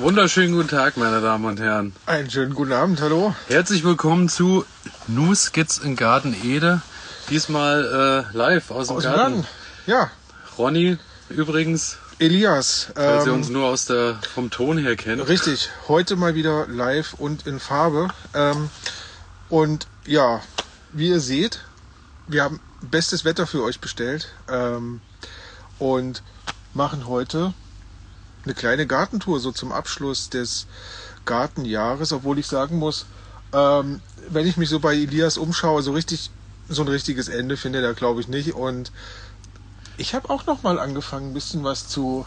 Wunderschönen guten Tag, meine Damen und Herren. Einen schönen guten Abend, hallo. Herzlich willkommen zu New Skits in Garten Ede. Diesmal äh, live aus dem Aus dem Garten. Garten. Ja, Ronny übrigens, Elias. falls ihr ähm, uns nur aus der, vom Ton her kennt. Richtig, heute mal wieder live und in Farbe. Ähm, und ja, wie ihr seht, wir haben bestes Wetter für euch bestellt ähm, und machen heute eine kleine Gartentour so zum Abschluss des Gartenjahres, obwohl ich sagen muss, ähm, wenn ich mich so bei Elias umschaue, so richtig so ein richtiges Ende findet er glaube ich nicht und ich habe auch noch mal angefangen ein bisschen was zu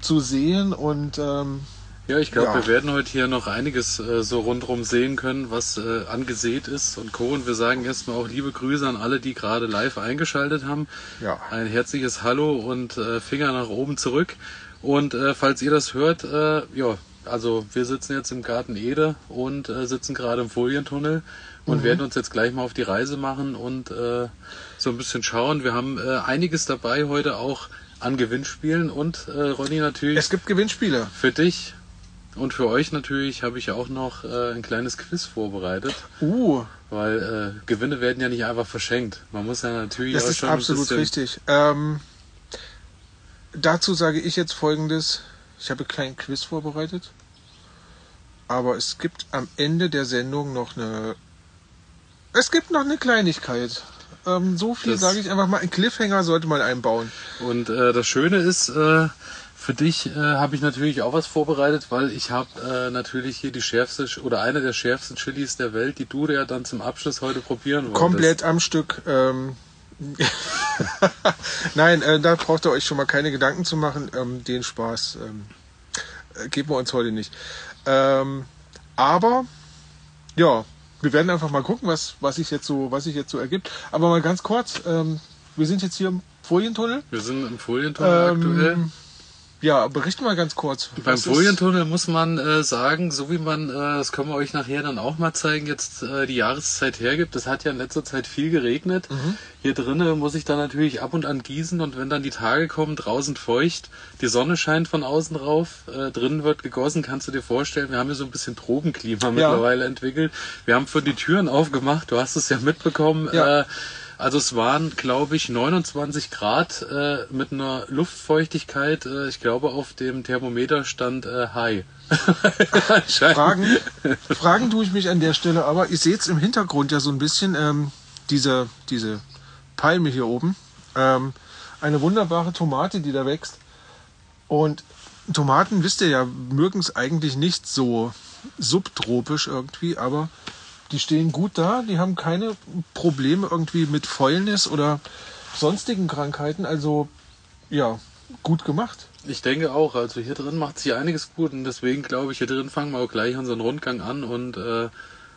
zu sehen und ähm, Ja, ich glaube, Ja. wir werden heute hier noch einiges äh, so rundherum sehen können, was äh, angesät ist und Co. Und wir sagen erstmal auch liebe Grüße an alle, die gerade live eingeschaltet haben. Ja. Ein herzliches Hallo und äh, Finger nach oben zurück. Und äh, falls ihr das hört, äh, ja, also wir sitzen jetzt im Garten Ede und äh, sitzen gerade im Folientunnel und werden uns jetzt gleich mal auf die Reise machen und äh, so ein bisschen schauen. Wir haben äh, einiges dabei heute auch an Gewinnspielen und äh, Ronny natürlich es gibt Gewinnspiele. für dich und für euch natürlich habe ich ja auch noch äh, ein kleines Quiz vorbereitet, Uh, weil äh, Gewinne werden ja nicht einfach verschenkt. Man muss ja natürlich Das auch ist schon ein absolut bisschen, richtig. Ähm, dazu sage ich jetzt folgendes. Ich habe einen kleinen Quiz vorbereitet. Aber es gibt am Ende der Sendung noch eine. Es gibt noch eine Kleinigkeit. Ähm, so viel sage ich einfach mal. Ein Cliffhanger sollte man einbauen. Und äh, das Schöne ist, äh, für dich äh, habe ich natürlich auch was vorbereitet, weil ich habe äh, natürlich hier die schärfste Ch- oder eine der schärfsten Chilis der Welt, die du ja dann zum Abschluss heute probieren wolltest. Komplett am Stück. Ähm, Nein, äh, da braucht ihr euch schon mal keine Gedanken zu machen. Ähm, den Spaß ähm, äh, geben wir uns heute nicht. Ähm, aber ja, wir werden einfach mal gucken, was, was sich jetzt so, was sich jetzt so ergibt. Aber mal ganz kurz, ähm, wir sind jetzt hier im Folientunnel. Wir sind im Folientunnel aktuell. Ja, berichten mal ganz kurz. Beim Folientunnel muss man äh, sagen, so wie man, äh, das können wir euch nachher dann auch mal zeigen, jetzt äh, die Jahreszeit hergibt. Es hat ja in letzter Zeit viel geregnet. Hier drinnen muss ich dann natürlich ab und an gießen und wenn dann die Tage kommen, draußen feucht, die Sonne scheint von außen drauf, äh, drinnen wird gegossen, kannst du dir vorstellen, wir haben hier so ein bisschen Tropenklima mittlerweile entwickelt. Wir haben für die Türen aufgemacht, du hast es ja mitbekommen. Ja. Äh, also es waren, glaube ich, 29 Grad äh, mit einer Luftfeuchtigkeit. Äh, ich glaube, auf dem Thermometer stand äh, High. Fragen, Fragen tue ich mich an der Stelle, aber ihr seht im Hintergrund ja so ein bisschen ähm, diese, diese Palme hier oben. Ähm, eine wunderbare Tomate, die da wächst. Und Tomaten, wisst ihr ja, mögen es eigentlich nicht so subtropisch irgendwie, aber die stehen gut da, die haben keine Probleme irgendwie mit Fäulnis oder sonstigen Krankheiten. Also ja, gut gemacht. Ich denke auch. Also hier drin macht sich einiges gut und deswegen glaube ich, hier drin fangen wir auch gleich unseren Rundgang an und äh, Würde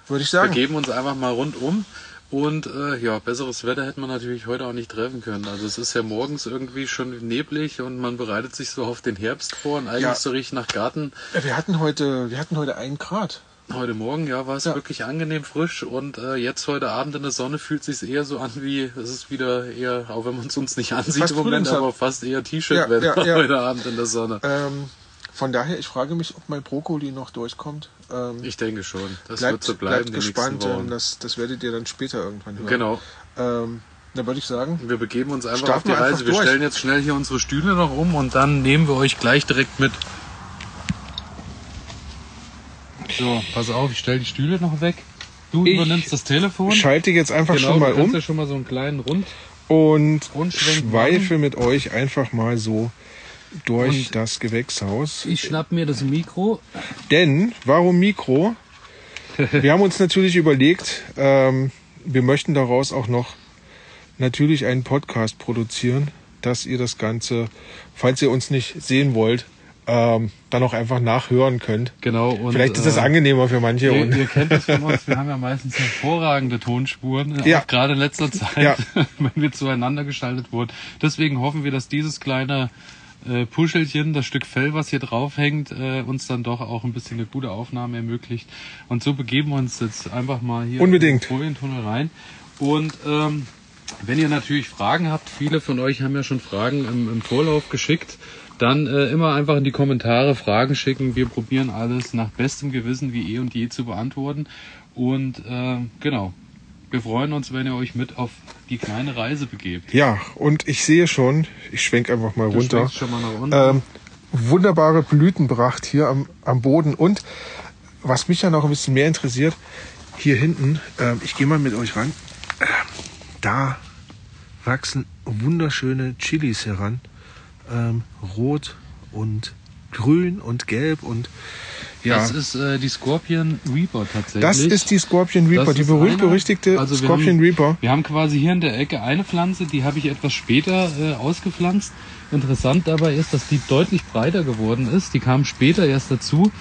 ich wir sagen. geben uns einfach mal rundum. Und äh, ja, besseres Wetter hätte man natürlich heute auch nicht treffen können. Also es ist ja morgens irgendwie schon neblig und man bereitet sich so auf den Herbst vor und eigentlich Ja. so richtig nach Garten. Wir hatten heute, wir hatten heute ein Grad. Heute Morgen, ja, war es Ja. wirklich angenehm frisch und äh, jetzt heute Abend in der Sonne fühlt sich eher so an wie, es ist wieder eher, auch wenn man es uns nicht ansieht Fast im Moment, aber fast eher T-Shirt-Wetter Ja, ja, heute Abend in der Sonne. Ähm, von daher, ich frage mich, ob mein Brokkoli noch durchkommt. Ähm, Ich denke schon, das bleibt, wird so bleiben bleibt gespannt. Ähm, das, das werdet ihr dann später irgendwann hören. Genau. Ähm, da würde ich sagen, Wir begeben uns einfach auf die Reise. Wir durch. stellen jetzt schnell hier unsere Stühle noch um und dann nehmen wir euch gleich direkt mit. So, pass auf, ich stelle die Stühle noch weg. Du Ich übernimmst das Telefon. schalte jetzt einfach genau, schon mal du um ja schon mal so einen kleinen Rund. und schweife mit euch einfach mal so durch Und- das Gewächshaus. Ich schnapp mir das Mikro. Denn, warum Mikro? Wir haben uns natürlich überlegt, ähm, wir möchten daraus auch noch natürlich einen Podcast produzieren, dass ihr das Ganze, falls ihr uns nicht sehen wollt, ähm, dann auch einfach nachhören könnt. Genau. Und, Vielleicht ist das äh, angenehmer für manche. Ihr, Und ihr kennt das von uns, wir haben ja meistens hervorragende Tonspuren, Ja. gerade in letzter Zeit, Ja. wenn wir zueinander geschaltet wurden. Deswegen hoffen wir, dass dieses kleine äh, Puschelchen, das Stück Fell, was hier drauf hängt, äh, uns dann doch auch ein bisschen eine gute Aufnahme ermöglicht. Und so begeben wir uns jetzt einfach mal hier Unbedingt. in den Folientunnel rein. Und ähm, wenn ihr natürlich Fragen habt, viele von euch haben ja schon Fragen im, im Vorlauf geschickt. Dann äh, immer einfach in die Kommentare Fragen schicken. Wir probieren alles nach bestem Gewissen wie eh und je zu beantworten. Und äh, genau, wir freuen uns, wenn ihr euch mit auf die kleine Reise begebt. Ja, und ich sehe schon, ich schwenk einfach mal Du runter. schon mal nach unten. Ähm, wunderbare Blütenpracht hier am, am Boden. Und was mich ja noch ein bisschen mehr interessiert, hier hinten, ähm, ich gehe mal mit euch ran, ähm, da wachsen wunderschöne Chilis heran. Ähm, rot und grün und gelb und ja. Das ist äh, die Scorpion Reaper tatsächlich. Das ist die Scorpion Reaper, Das die berühmt-berüchtigte also wir Scorpion haben, Reaper. Wir haben quasi hier in der Ecke eine Pflanze, die habe ich etwas später äh, ausgepflanzt. Interessant dabei ist, dass die deutlich breiter geworden ist. Die kam später erst dazu.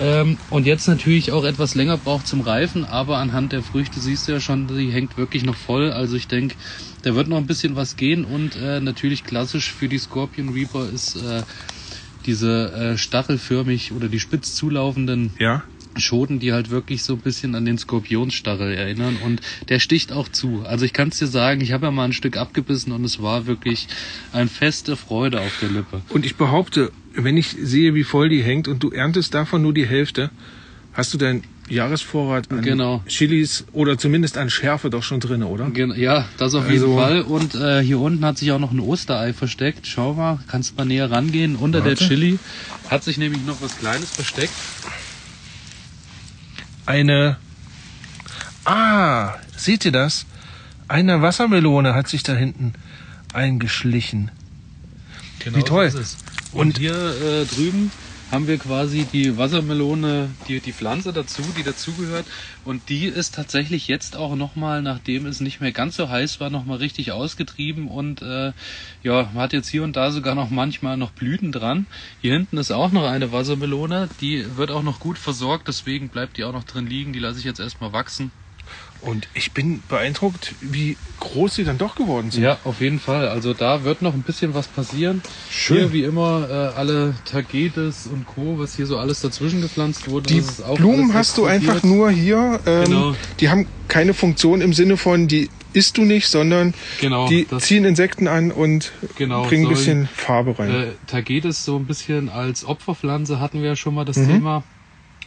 Ähm, und jetzt natürlich auch etwas länger braucht zum Reifen, aber anhand der Früchte siehst du ja schon, die hängt wirklich noch voll. Also ich denke, da wird noch ein bisschen was gehen und äh, natürlich klassisch für die Scorpion Reaper ist äh, diese äh, stachelförmig oder die spitz zulaufenden Ja. Schoten, die halt wirklich so ein bisschen an den Skorpionsstachel erinnern und der sticht auch zu. Also ich kann es dir sagen, ich habe ja mal ein Stück abgebissen und es war wirklich ein feste Freude auf der Lippe. Und ich behaupte, wenn ich sehe, wie voll die hängt und du erntest davon nur die Hälfte, hast du deinen Jahresvorrat an Genau. Chilis oder zumindest an Schärfe doch schon drin, oder? Gen ja, das auf jeden Also- Fall. Und äh, hier unten hat sich auch noch ein Osterei versteckt. Schau mal, kannst mal näher rangehen. Unter der Warte. Chili hat sich nämlich noch was Kleines versteckt. Eine. Ah, seht ihr das? Eine Wassermelone hat sich da hinten eingeschlichen. Genau Wie toll. so ist es. Und, hier äh, drüben haben wir quasi die Wassermelone, die, die Pflanze dazu, die dazugehört. Und die ist tatsächlich jetzt auch nochmal, nachdem es nicht mehr ganz so heiß war, nochmal richtig ausgetrieben. Und äh, ja, man hat jetzt hier und da sogar noch manchmal noch Blüten dran. Hier hinten ist auch noch eine Wassermelone. Die wird auch noch gut versorgt, deswegen bleibt die auch noch drin liegen. Die lasse ich jetzt erstmal wachsen. Und ich bin beeindruckt, wie groß sie dann doch geworden sind. Ja, auf jeden Fall. Also da wird noch ein bisschen was passieren. Schön. Hier wie immer äh, alle Tagetes und Co., was hier so alles dazwischen gepflanzt wurde. Die das ist auch Blumen hast du einfach nur hier. Ähm, Genau. Die haben keine Funktion im Sinne von, die isst du nicht, sondern Genau, die ziehen Insekten an und Genau, bringen ein bisschen Farbe rein. Äh, Tagetes so ein bisschen als Opferpflanze hatten wir ja schon mal das Mhm. Thema.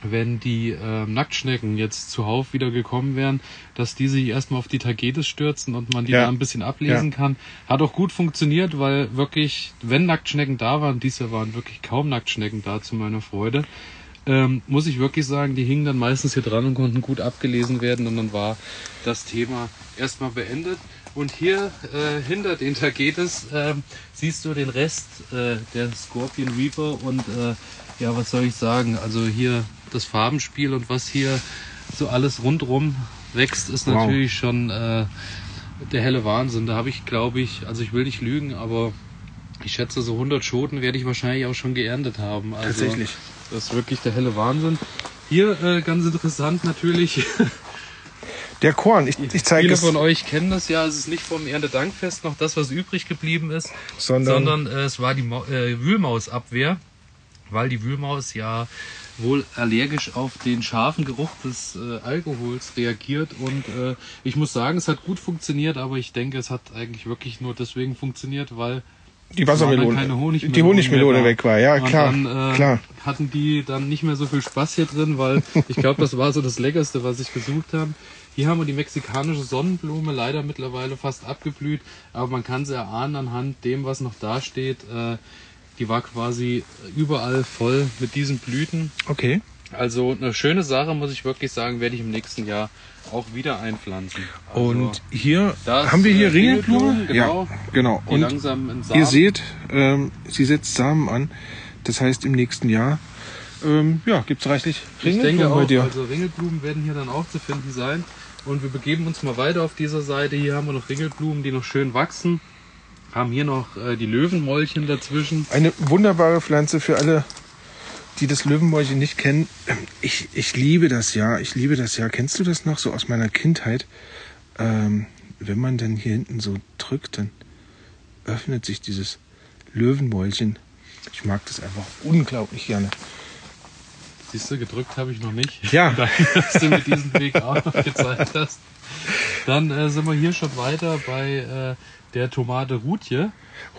Wenn die äh, Nacktschnecken jetzt zuhauf wieder gekommen wären, dass die sich erstmal auf die Tagetes stürzen und man die Ja. da ein bisschen ablesen kann. Hat auch gut funktioniert, weil wirklich, wenn Nacktschnecken da waren, dieses Jahr waren wirklich kaum Nacktschnecken da zu meiner Freude, ähm, muss ich wirklich sagen, die hingen dann meistens hier dran und konnten gut abgelesen werden und dann war das Thema erstmal beendet. Und hier äh, hinter den Tagetes ähm, siehst du den Rest äh, der Scorpion Reaper und äh, ja, was soll ich sagen? Also hier das Farbenspiel und was hier so alles rundrum wächst, ist Wow. natürlich schon äh, der helle Wahnsinn. Da habe ich, glaube ich, also ich will nicht lügen, aber ich schätze, so 100 Schoten werde ich wahrscheinlich auch schon geerntet haben. Also, Tatsächlich. Das ist wirklich der helle Wahnsinn. Hier äh, ganz interessant natürlich. Der Korn, ich, ich zeige Viele es, von euch kennen das ja. Es ist nicht vom Erntedankfest noch das, was übrig geblieben ist, sondern, sondern äh, es war die Mau äh, Wühlmausabwehr, weil die Wühlmaus ja wohl allergisch auf den scharfen Geruch des äh, Alkohols reagiert und äh, ich muss sagen, es hat gut funktioniert, aber ich denke, es hat eigentlich wirklich nur deswegen funktioniert, weil die Wassermelone, keine Honigmelone die Honigmelone weg war. Ja, Und klar, dann, äh, klar. hatten die dann nicht mehr so viel Spaß hier drin, weil ich glaube, das war so das Leckerste, was ich gesucht habe. Hier haben wir die mexikanische Sonnenblume, leider mittlerweile fast abgeblüht, aber man kann sie erahnen anhand dem, was noch da steht. Äh, die war quasi überall voll mit diesen Blüten. Okay. Also eine schöne Sache, muss ich wirklich sagen, werde ich im nächsten Jahr auch wieder einpflanzen. Also, Und hier haben wir hier äh, Ringelblume. Ringelblumen, genau. Ja, genau. die Und langsam in Samen ihr seht, ähm, sie setzt Samen an. Das heißt, im nächsten Jahr ähm, ja, gibt es reichlich Ich denke Ringelblumen auch, bei dir. also Ringelblumen werden hier dann auch zu finden sein. Und wir begeben uns mal weiter auf dieser Seite. Hier haben wir noch Ringelblumen, die noch schön wachsen. Haben hier noch äh, die Löwenmäulchen dazwischen. Eine wunderbare Pflanze für alle, die das Löwenmäulchen nicht kennen. Ich, ich liebe das ja. Ich liebe das ja. Kennst du das noch so aus meiner Kindheit? Ähm, wenn man dann hier hinten so drückt, dann öffnet sich dieses Löwenmäulchen. Ich mag das einfach unglaublich gerne. Siehst du, gedrückt habe ich noch nicht. Ja. Danke, dass du mir diesen Weg auch noch gezeigt hast. Dann äh, sind wir hier schon weiter bei äh, der Tomate Rutje.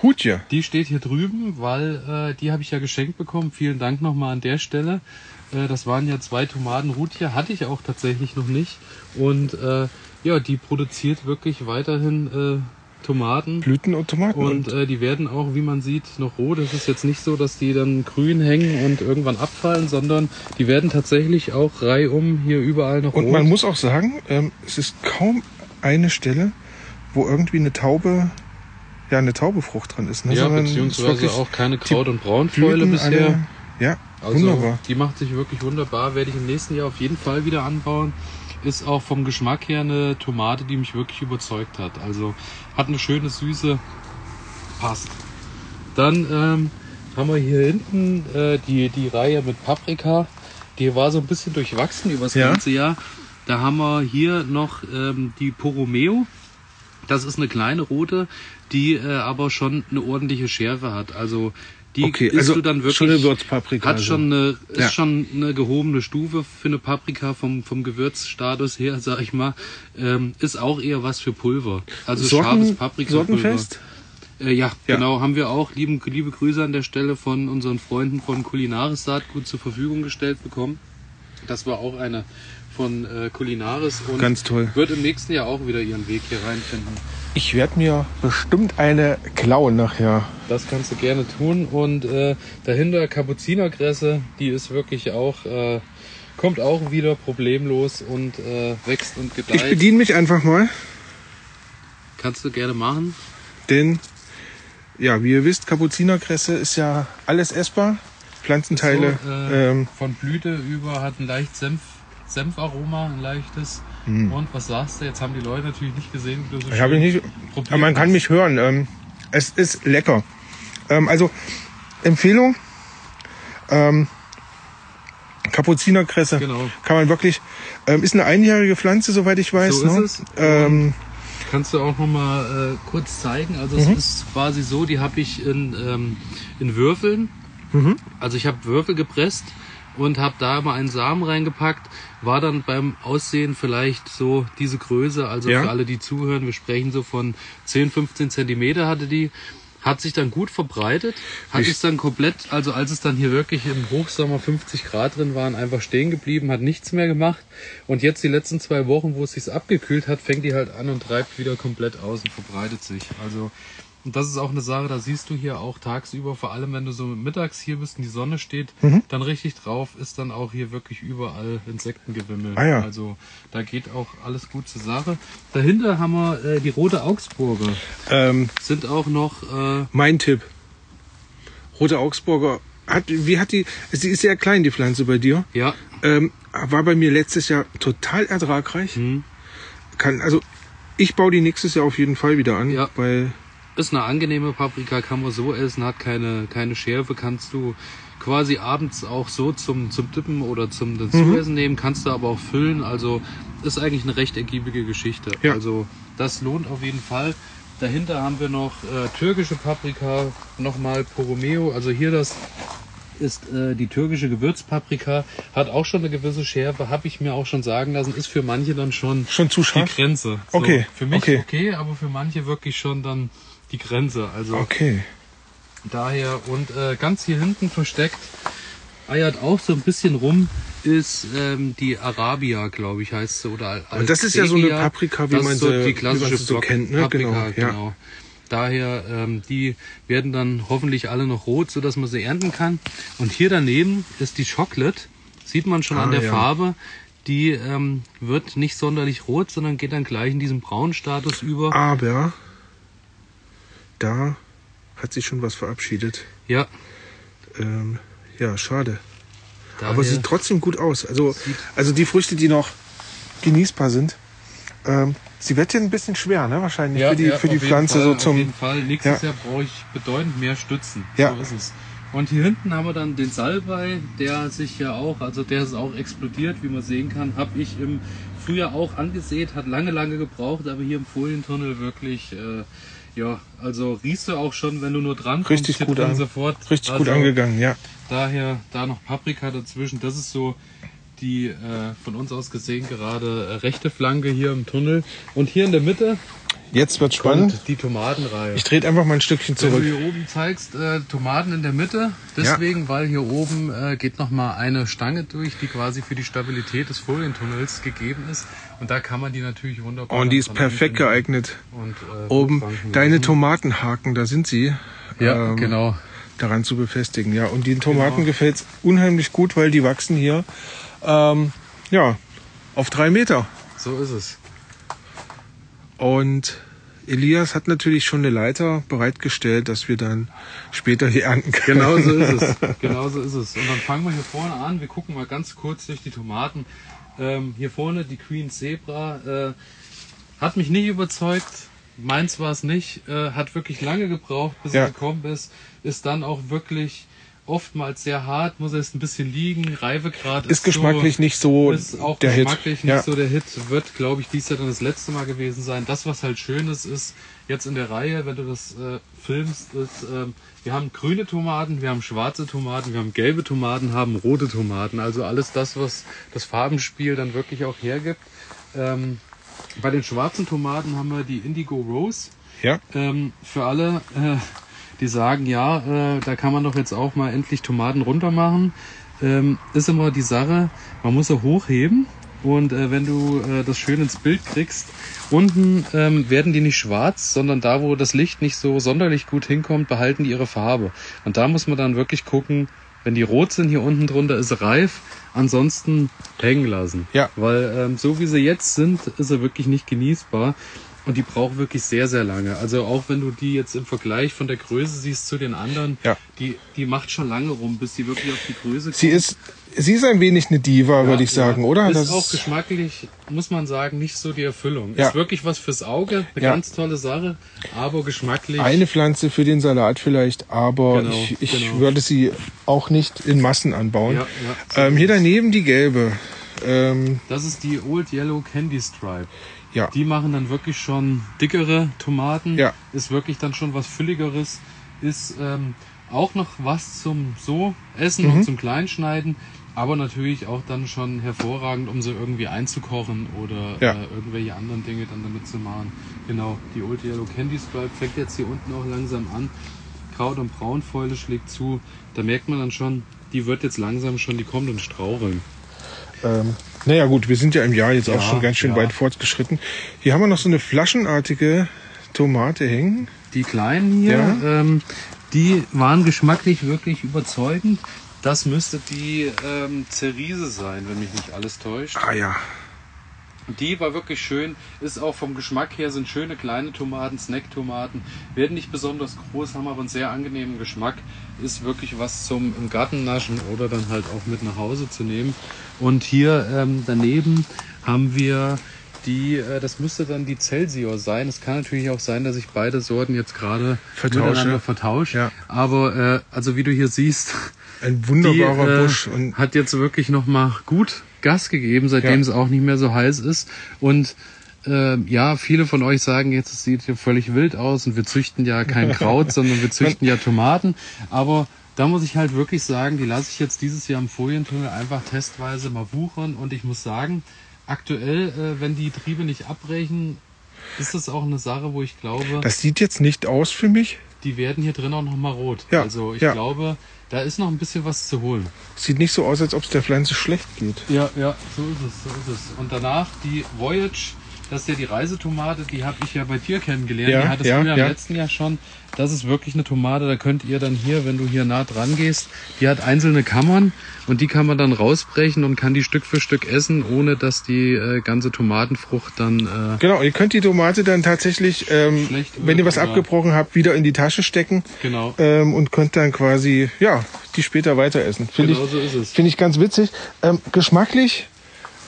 Hutje. Die steht hier drüben, weil äh, die habe ich ja geschenkt bekommen. Vielen Dank nochmal an der Stelle. Äh, das waren ja zwei Tomaten Rutje, hatte ich auch tatsächlich noch nicht. Und äh, ja, die produziert wirklich weiterhin äh, Tomaten. Blüten und Tomaten. Und äh, die werden auch, wie man sieht, noch rot. Es ist jetzt nicht so, dass die dann grün hängen und irgendwann abfallen, sondern die werden tatsächlich auch reihum hier überall noch Und rot. man muss auch sagen, ähm, es ist kaum eine Stelle, wo irgendwie eine Taube, ja, eine Taubefrucht dran ist. Ne? ja, Sondern beziehungsweise auch keine Kraut- und Braunfäule bisher. alle- ja, Also wunderbar. die macht sich wirklich wunderbar, werde ich im nächsten Jahr auf jeden Fall wieder anbauen. Ist auch vom Geschmack her eine Tomate, die mich wirklich überzeugt hat. Also hat eine schöne Süße, passt. Dann ähm, haben wir hier hinten äh, die, die Reihe mit Paprika. Die war so ein bisschen durchwachsen über das Ja. ganze Jahr. Da haben wir hier noch ähm, die Poromeo. Das ist eine kleine rote, die äh, aber schon eine ordentliche Schärfe hat. Also die Okay, isst also du dann wirklich schon eine Würzpaprika, Hat also. schon eine, ist Ja. schon eine gehobene Stufe für eine Paprika vom, vom Gewürzstatus her, sag ich mal. Ähm, ist auch eher was für Pulver. Also Sorten- scharfes Paprikapulver. Sortenfest? Äh, ja, Ja. genau, haben wir auch. Lieben, liebe Grüße an der Stelle von unseren Freunden von Kulinaris Saatgut zur Verfügung gestellt bekommen. Das war auch eine von äh, Kulinaris und Ganz toll. wird im nächsten Jahr auch wieder ihren Weg hier reinfinden. Ich werde mir bestimmt eine klauen nachher. Das kannst du gerne tun. Und äh, dahinter Kapuzinerkresse, die ist wirklich auch, äh, kommt auch wieder problemlos und äh, wächst und Ich gedeiht. bediene mich einfach mal, Kannst du gerne machen. denn ja, wie ihr wisst, Kapuzinerkresse ist ja alles essbar. Pflanzenteile. So, äh, ähm, von Blüte über hat ein leicht Senf, Senfaroma, ein leichtes. Und was sagst du? Jetzt haben die Leute natürlich nicht gesehen, wie du so ich habe nicht, probiert aber man kann hast. mich hören. Ähm, es ist lecker. Ähm, also Empfehlung. Ähm, Kapuzinerkresse. Genau. Kann man wirklich. Ähm, ist eine einjährige Pflanze, soweit ich weiß. So ist ne? es. Ähm, Kannst du auch noch mal äh, kurz zeigen? Also Mhm. es ist quasi so, die habe ich in, ähm, in Würfeln. Mhm. Also ich habe Würfel gepresst und habe da mal einen Samen reingepackt. War dann beim Aussehen vielleicht so diese Größe. Also Ja. für alle, die zuhören, wir sprechen so von 10, 15 Zentimeter hatte die. Hat sich dann gut verbreitet, hat Ich- es dann komplett, also als es dann hier wirklich im Hochsommer 50 Grad drin waren, einfach stehen geblieben, hat nichts mehr gemacht. Und jetzt die letzten zwei Wochen, wo es sich abgekühlt hat, fängt die halt an und treibt wieder komplett aus und verbreitet sich. Also, und das ist auch eine Sache, da siehst du hier auch tagsüber, vor allem wenn du so mittags hier bist und die Sonne steht, Mhm. dann richtig drauf, ist dann auch hier wirklich überall Insektengewimmel. Ah ja. Also da geht auch alles gut zur Sache. Dahinter haben wir äh, die rote Augsburger. ähm, Sind auch noch äh, mein Tipp. Rote Augsburger. Hat, wie hat die? Sie ist sehr klein, die Pflanze bei dir. ja, Ähm, war bei mir letztes Jahr total ertragreich. Mhm. Kann, also ich baue die nächstes Jahr auf jeden Fall wieder an, Ja. weil Ist eine angenehme Paprika, kann man so essen, hat keine, keine Schärfe, kannst du quasi abends auch so zum, zum Dippen oder zum Dazuessen nehmen, kannst du aber auch füllen, also ist eigentlich eine recht ergiebige Geschichte. Ja. Also das lohnt auf jeden Fall. Dahinter haben wir noch äh, türkische Paprika, nochmal Poromeo, also hier das ist äh, die türkische Gewürzpaprika, hat auch schon eine gewisse Schärfe, habe ich mir auch schon sagen lassen, ist für manche dann schon schon zu die scharf. Grenze. Okay, Für mich okay. okay. aber für manche wirklich schon dann die Grenze. Also Okay. daher und äh, ganz hier hinten versteckt eiert auch so ein bisschen rum ist ähm, die Arabia, glaube ich, heißt sie oder Al Und das ist ja so eine. Paprika, wie das man so die klassische so Block- kennt, ne? Paprika, Genau, ja. genau. Daher, ähm, die werden dann hoffentlich alle noch rot, so dass man sie ernten kann. Und hier daneben ist die Chocolate. Sieht man schon Ah, an der ja. Farbe. Die ähm, wird nicht sonderlich rot, sondern geht dann gleich in diesen Braunstatus über. Aber da hat sich schon was verabschiedet. Ja, Ähm, ja, schade. daher, Aber sieht trotzdem gut aus. Also, also die Früchte, die noch genießbar sind. Ähm, sie wird hier ein bisschen schwer, ne? Wahrscheinlich ja, für die, ja, für die auf Pflanze Fall, so Auf zum. jeden Fall. Nächstes Ja. Jahr brauche ich bedeutend mehr Stützen. Ja. So ist es. Und hier hinten haben wir dann den Salbei, der sich ja auch, also der ist auch explodiert, wie man sehen kann, habe ich im Frühjahr auch angesät, hat lange, lange gebraucht, aber hier im Folientunnel wirklich, äh, ja, also riechst du auch schon, wenn du nur dran kommst, Richtig gut an- sofort. Richtig also, gut angegangen, ja. Daher da noch Paprika dazwischen, das ist so die äh, von uns aus gesehen gerade äh, rechte Flanke hier im Tunnel. Und hier in der Mitte Jetzt wird spannend. kommt die Tomatenreihe. Ich drehe einfach mal ein Stückchen Wenn du zurück. hier oben zeigst, äh, Tomaten in der Mitte, deswegen, weil hier oben äh, geht nochmal eine Stange durch, die quasi für die Stabilität des Folientunnels gegeben ist. Und da kann man die natürlich wunderbar. Oh, und die ist perfekt geeignet. Und, äh, Oben deine. Tomatenhaken, da sind sie. Ja, ähm, genau. daran zu befestigen. Ja, und den Tomaten Genau. gefällt's unheimlich gut, weil die wachsen hier ähm, ja auf drei Meter. So ist es. Und Elias hat natürlich schon eine Leiter bereitgestellt, dass wir dann später hier ernten können. Genau so ist es. Genau so ist es. Und dann fangen wir hier vorne an. Wir gucken mal ganz kurz durch die Tomaten. Ähm, hier vorne die Queen Zebra äh, hat mich nicht überzeugt. Meins war es nicht. Äh, hat wirklich lange gebraucht, bis Ja. er gekommen ist. Ist dann auch wirklich oftmals sehr hart, muss erst ein bisschen liegen. Reifegrad Ist geschmacklich so, nicht so ist auch der Hit. geschmacklich nicht Ja. so der Hit. Wird, glaube ich, dies Jahr dann das letzte Mal gewesen sein. Das, was halt schön ist, ist jetzt in der Reihe, wenn du das äh, filmst, ist, ähm, wir haben grüne Tomaten, wir haben schwarze Tomaten, wir haben gelbe Tomaten, haben rote Tomaten. Also alles das, was das Farbenspiel dann wirklich auch hergibt. Ähm, bei den schwarzen Tomaten haben wir die Indigo Rose. Ja, Ähm, für alle, äh, die sagen, ja, äh, da kann man doch jetzt auch mal endlich Tomaten runter machen, ähm, ist immer die Sache, man muss sie hochheben und äh, wenn du äh, das schön ins Bild kriegst, unten ähm, werden die nicht schwarz, sondern da, wo das Licht nicht so sonderlich gut hinkommt, behalten die ihre Farbe. Und da muss man dann wirklich gucken, wenn die rot sind, hier unten drunter ist reif, ansonsten hängen lassen. Ja. Weil ähm, so wie sie jetzt sind, ist sie wirklich nicht genießbar. Und die braucht wirklich sehr, sehr lange. Also auch wenn du die jetzt im Vergleich von der Größe siehst zu den anderen, Ja. die, die macht schon lange rum, bis sie wirklich auf die Größe kommt. sie ist, sie ist ein wenig eine Diva, Ja, würde ich sagen, ja. oder? Ist Das auch geschmacklich, muss man sagen, nicht so die Erfüllung. Ist wirklich was fürs Auge, eine ganz tolle Sache, aber geschmacklich. eine Pflanze für den Salat vielleicht, aber Genau, ich, ich genau. würde sie auch nicht in Massen anbauen. Ja, ähm, hier daneben die gelbe. Ähm, Das ist die Old Yellow Candy Stripe. Ja, Die machen dann wirklich schon dickere Tomaten. Ja. Ist wirklich dann schon was Fülligeres. Ist ähm, auch noch was zum so essen Mhm. und zum Kleinschneiden. Aber natürlich auch dann schon hervorragend, um sie irgendwie einzukochen oder Ja. äh, irgendwelche anderen Dinge dann damit zu machen. Genau, die Old Yellow Candy Stripe fängt jetzt hier unten auch langsam an. Kraut- und Braunfäule schlägt zu. Da merkt man dann schon, die wird jetzt langsam schon, die kommt und straucheln. Ähm, naja gut, wir sind ja im Jahr jetzt auch Ja, schon ganz schön ja. weit fortgeschritten. Hier haben wir noch so eine flaschenartige Tomate hängen. Die kleinen hier, Ja. ähm, die waren geschmacklich wirklich überzeugend. Das müsste die ähm, Cerise sein, wenn mich nicht alles täuscht. Ah ja, Die war wirklich schön, ist auch vom Geschmack her, sind schöne kleine Tomaten, Snacktomaten, werden nicht besonders groß, haben aber einen sehr angenehmen Geschmack. Ist wirklich was zum im Garten naschen oder dann halt auch mit nach Hause zu nehmen. Und hier ähm, daneben haben wir die, äh, das müsste dann die Celsior sein. Es kann natürlich auch sein, dass ich beide Sorten jetzt gerade Vertausche. miteinander vertausche. Ja. Aber äh, also wie du hier siehst, ein wunderbarer die, äh, Busch. Und hat jetzt wirklich noch mal gut Gas gegeben, seitdem Ja. es auch nicht mehr so heiß ist. Und äh, ja, viele von euch sagen jetzt, es sieht hier völlig wild aus und wir züchten ja kein Kraut, sondern wir züchten ja Tomaten. Aber da muss ich halt wirklich sagen, die lasse ich jetzt dieses Jahr im Folientunnel einfach testweise mal wuchern. Und ich muss sagen, aktuell, äh, wenn die Triebe nicht abbrechen, ist das auch eine Sache, wo ich glaube, das sieht jetzt nicht aus für mich. die werden hier drin auch noch mal rot. Ja, also ich ja. glaube, da ist noch ein bisschen was zu holen. Sieht nicht so aus, als ob es der Pflanze schlecht geht. Ja, ja, so ist es, so ist es. Und danach die Voyage, das ist ja die Reisetomate, die habe ich ja bei dir kennengelernt. Ja, die hattest ja, du ja im ja. letzten Jahr schon. Das ist wirklich eine Tomate, da könnt ihr dann hier, wenn du hier nah dran gehst, die hat einzelne Kammern und die kann man dann rausbrechen und kann die Stück für Stück essen, ohne dass die äh, ganze Tomatenfrucht dann äh, Genau, ihr könnt die Tomate dann tatsächlich, ähm, wenn ihr was abgebrochen habt, wieder in die Tasche stecken genau. ähm, und könnt dann quasi, ja, die später weiter essen. Finde Genau ich, so ist es. finde ich ganz witzig. Ähm, geschmacklich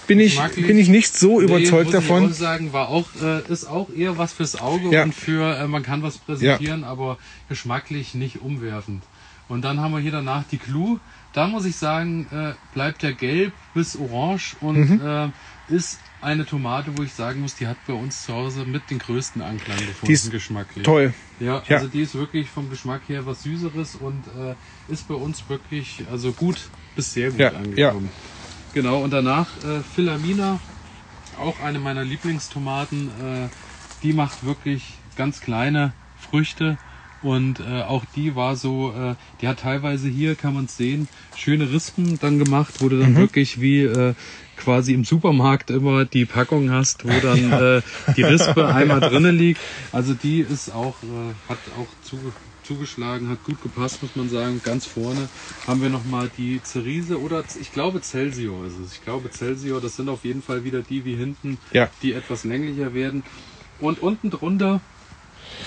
bin ich, bin ich nicht so überzeugt nee, muss davon. Ich sagen, war auch, äh, ist auch eher was fürs Auge Ja. und für, äh, man kann was präsentieren, aber geschmacklich nicht umwerfend. Und dann haben wir hier danach die Clue. Da muss ich sagen, äh, bleibt der gelb bis orange und Mhm. äh, ist eine Tomate, wo ich sagen muss, die hat bei uns zu Hause mit den größten Anklang gefunden, Die ist geschmacklich. Toll. Ja, Ja. also die ist wirklich vom Geschmack her was Süßeres und äh, ist bei uns wirklich also gut bis sehr gut Ja, angekommen. Genau, und danach äh, Philomena, auch eine meiner Lieblingstomaten. Äh, die macht wirklich ganz kleine Früchte. Und äh, auch die war so, äh, die hat teilweise hier, kann man es sehen, schöne Rispen dann gemacht, wo du dann Mhm. wirklich wie äh, quasi im Supermarkt immer die Packung hast, wo dann äh, die Rispe einmal drinnen liegt. Also die ist auch, äh, hat auch zu, zugeschlagen, hat gut gepasst, muss man sagen. Ganz vorne haben wir nochmal die Cerise oder ich glaube Celsio ist es. Ich glaube Celsio, das sind auf jeden Fall wieder die wie hinten, Ja. die etwas länglicher werden. Und unten drunter,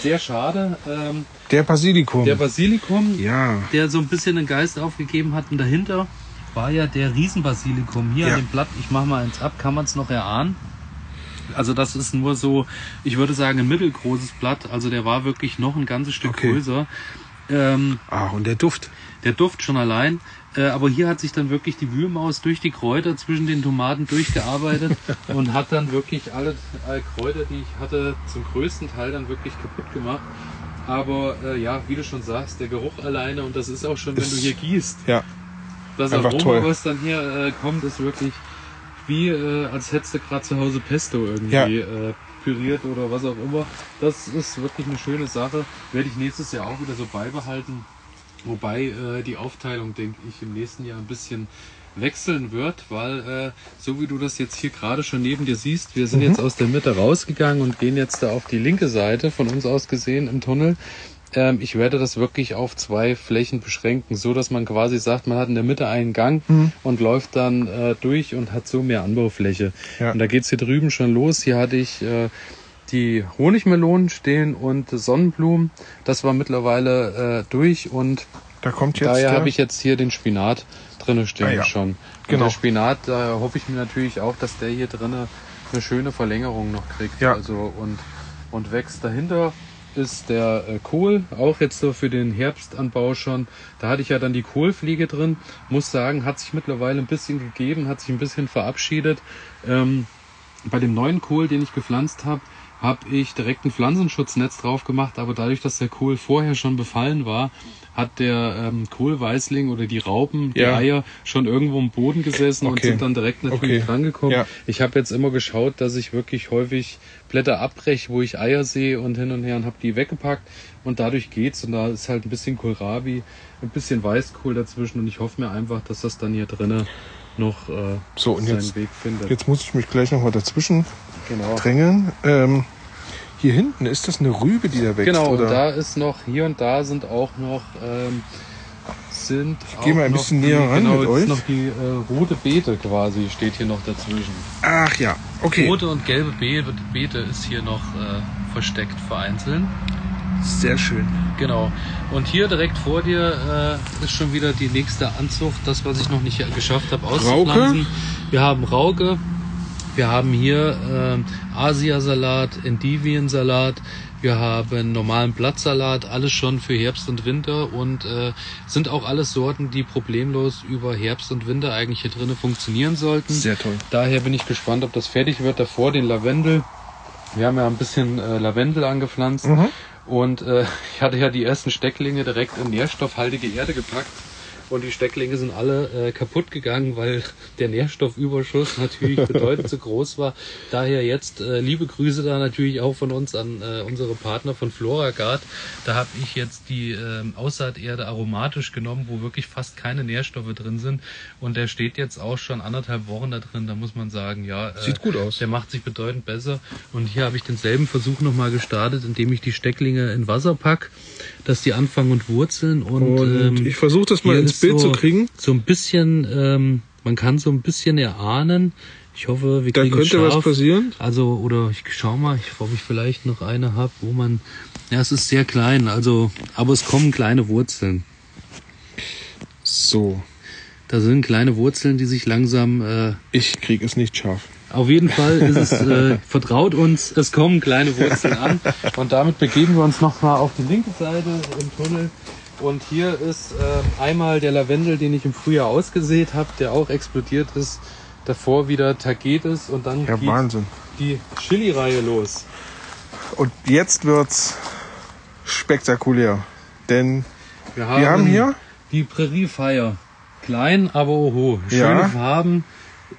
sehr schade, ähm, Der Basilikum. der Basilikum, ja. der so ein bisschen den Geist aufgegeben hat. Und dahinter war ja der Riesenbasilikum. Hier Ja. an dem Blatt, ich mache mal eins ab, kann man es noch erahnen. Also das ist nur so, ich würde sagen, ein mittelgroßes Blatt. Also der war wirklich noch ein ganzes Stück Okay. größer. Ähm, Ah, und der Duft. der Duft schon allein. Äh, aber hier hat sich dann wirklich die Wühlmaus durch die Kräuter zwischen den Tomaten durchgearbeitet und hat dann wirklich alle äh, Kräuter, die ich hatte, zum größten Teil dann wirklich kaputt gemacht. Aber äh, ja, wie du schon sagst, der Geruch alleine und das ist auch schon, wenn du Ist- hier gießt, Ja. das einfach Aroma, toll. was dann hier äh, kommt, ist wirklich wie äh, als hättest du gerade zu Hause Pesto irgendwie Ja. äh, püriert oder was auch immer. Das ist wirklich eine schöne Sache. Werde ich nächstes Jahr auch wieder so beibehalten. Wobei äh, die Aufteilung, denke ich, im nächsten Jahr ein bisschen wechseln wird, weil äh, so wie du das jetzt hier gerade schon neben dir siehst, wir Mhm. sind jetzt aus der Mitte rausgegangen und gehen jetzt da auf die linke Seite von uns aus gesehen im Tunnel. Ähm, ich werde das wirklich auf zwei Flächen beschränken, so dass man quasi sagt, man hat in der Mitte einen Gang Mhm. und läuft dann äh, durch und hat so mehr Anbaufläche. Ja. Und da geht's hier drüben schon los. Hier hatte ich äh, die Honigmelonen stehen und Sonnenblumen. Das war mittlerweile äh, durch und Da kommt jetzt daher habe ich jetzt hier den Spinat drinne stehen Ah, ja. schon. Und Genau. der Spinat, da hoffe ich mir natürlich auch, dass der hier drinne eine schöne Verlängerung noch kriegt. Ja. Also und, und wächst dahinter ist der äh, Kohl, auch jetzt so für den Herbstanbau schon. Da hatte ich ja dann die Kohlfliege drin. Muss sagen, hat sich mittlerweile ein bisschen gegeben, hat sich ein bisschen verabschiedet. Ähm, bei dem neuen Kohl, den ich gepflanzt habe, habe ich direkt ein Pflanzenschutznetz drauf gemacht, aber dadurch, dass der Kohl vorher schon befallen war, hat der ähm, Kohlweißling oder die Raupen, die Ja. Eier, schon irgendwo im Boden gesessen und Okay. sind dann direkt natürlich Okay. drangekommen. Ja. Ich habe jetzt immer geschaut, dass ich wirklich häufig Blätter abbreche, wo ich Eier sehe und hin und her und habe die weggepackt und dadurch geht's und da ist halt ein bisschen Kohlrabi, ein bisschen Weißkohl dazwischen und ich hoffe mir einfach, dass das dann hier drinnen noch äh, So, und seinen jetzt- Weg findet. Jetzt muss ich mich gleich noch mal dazwischen genau. drängeln. Ähm, hier hinten, ist das eine Rübe, die da wächst? Genau, oder? da ist noch, hier und da sind auch noch, ähm, sind ich geh mal ein bisschen näher ran genau, mit euch. noch die äh, rote Beete quasi, steht hier noch dazwischen. Ach ja, okay. Rote und gelbe Beete, Beete ist hier noch äh, versteckt vereinzelt. Sehr schön. Genau. Und hier direkt vor dir äh, ist schon wieder die nächste Anzucht, das, was ich noch nicht geschafft habe auszupflanzen. Wir haben Rauke, wir haben hier ähm, Asiasalat, Endiviensalat, wir haben normalen Blattsalat, alles schon für Herbst und Winter und äh, sind auch alles Sorten, die problemlos über Herbst und Winter eigentlich hier drinnen funktionieren sollten. Sehr toll. Daher bin ich gespannt, ob das fertig wird. Davor den Lavendel. Wir haben ja ein bisschen äh, Lavendel angepflanzt. Mhm. Und äh, ich hatte ja die ersten Stecklinge direkt in nährstoffhaltige Erde gepackt. Und die Stecklinge sind alle äh, kaputt gegangen, weil der Nährstoffüberschuss natürlich bedeutend zu groß war. Daher jetzt äh, liebe Grüße da natürlich auch von uns an äh, unsere Partner von Floragard. Da habe ich jetzt die ähm, Aussaaterde aromatisch genommen, wo wirklich fast keine Nährstoffe drin sind. Und der steht jetzt auch schon anderthalb Wochen da drin. Da muss man sagen, ja, äh, Sieht gut aus. der macht sich bedeutend besser. Und hier habe ich denselben Versuch nochmal gestartet, indem ich die Stecklinge in Wasser pack, dass die anfangen und wurzeln. Und, Und ähm, ich versuche das mal ins Bild so, zu kriegen. So ein bisschen, ähm, man kann so ein bisschen erahnen. Ich hoffe, wir Da kriegen könnte scharf. was passieren. Also, oder ich schau mal, ich, ob ich vielleicht noch eine habe, wo man. Ja, es ist sehr klein, also, aber es kommen kleine Wurzeln. So, Da sind kleine Wurzeln, die sich langsam äh, ich kriege es nicht scharf. Auf jeden Fall ist es, äh, vertraut uns, es kommen kleine Wurzeln an. Und damit begeben wir uns nochmal auf die linke Seite im Tunnel. Und hier ist äh, einmal der Lavendel, den ich im Frühjahr ausgesät habe, der auch explodiert ist. Davor wieder Tagetes und dann Ja, geht Wahnsinn. die Chili-Reihe los. Und jetzt wird's spektakulär. Denn Wir haben, wir haben hier die Prärie Fire. Klein, aber oho. Schöne Ja. Farben.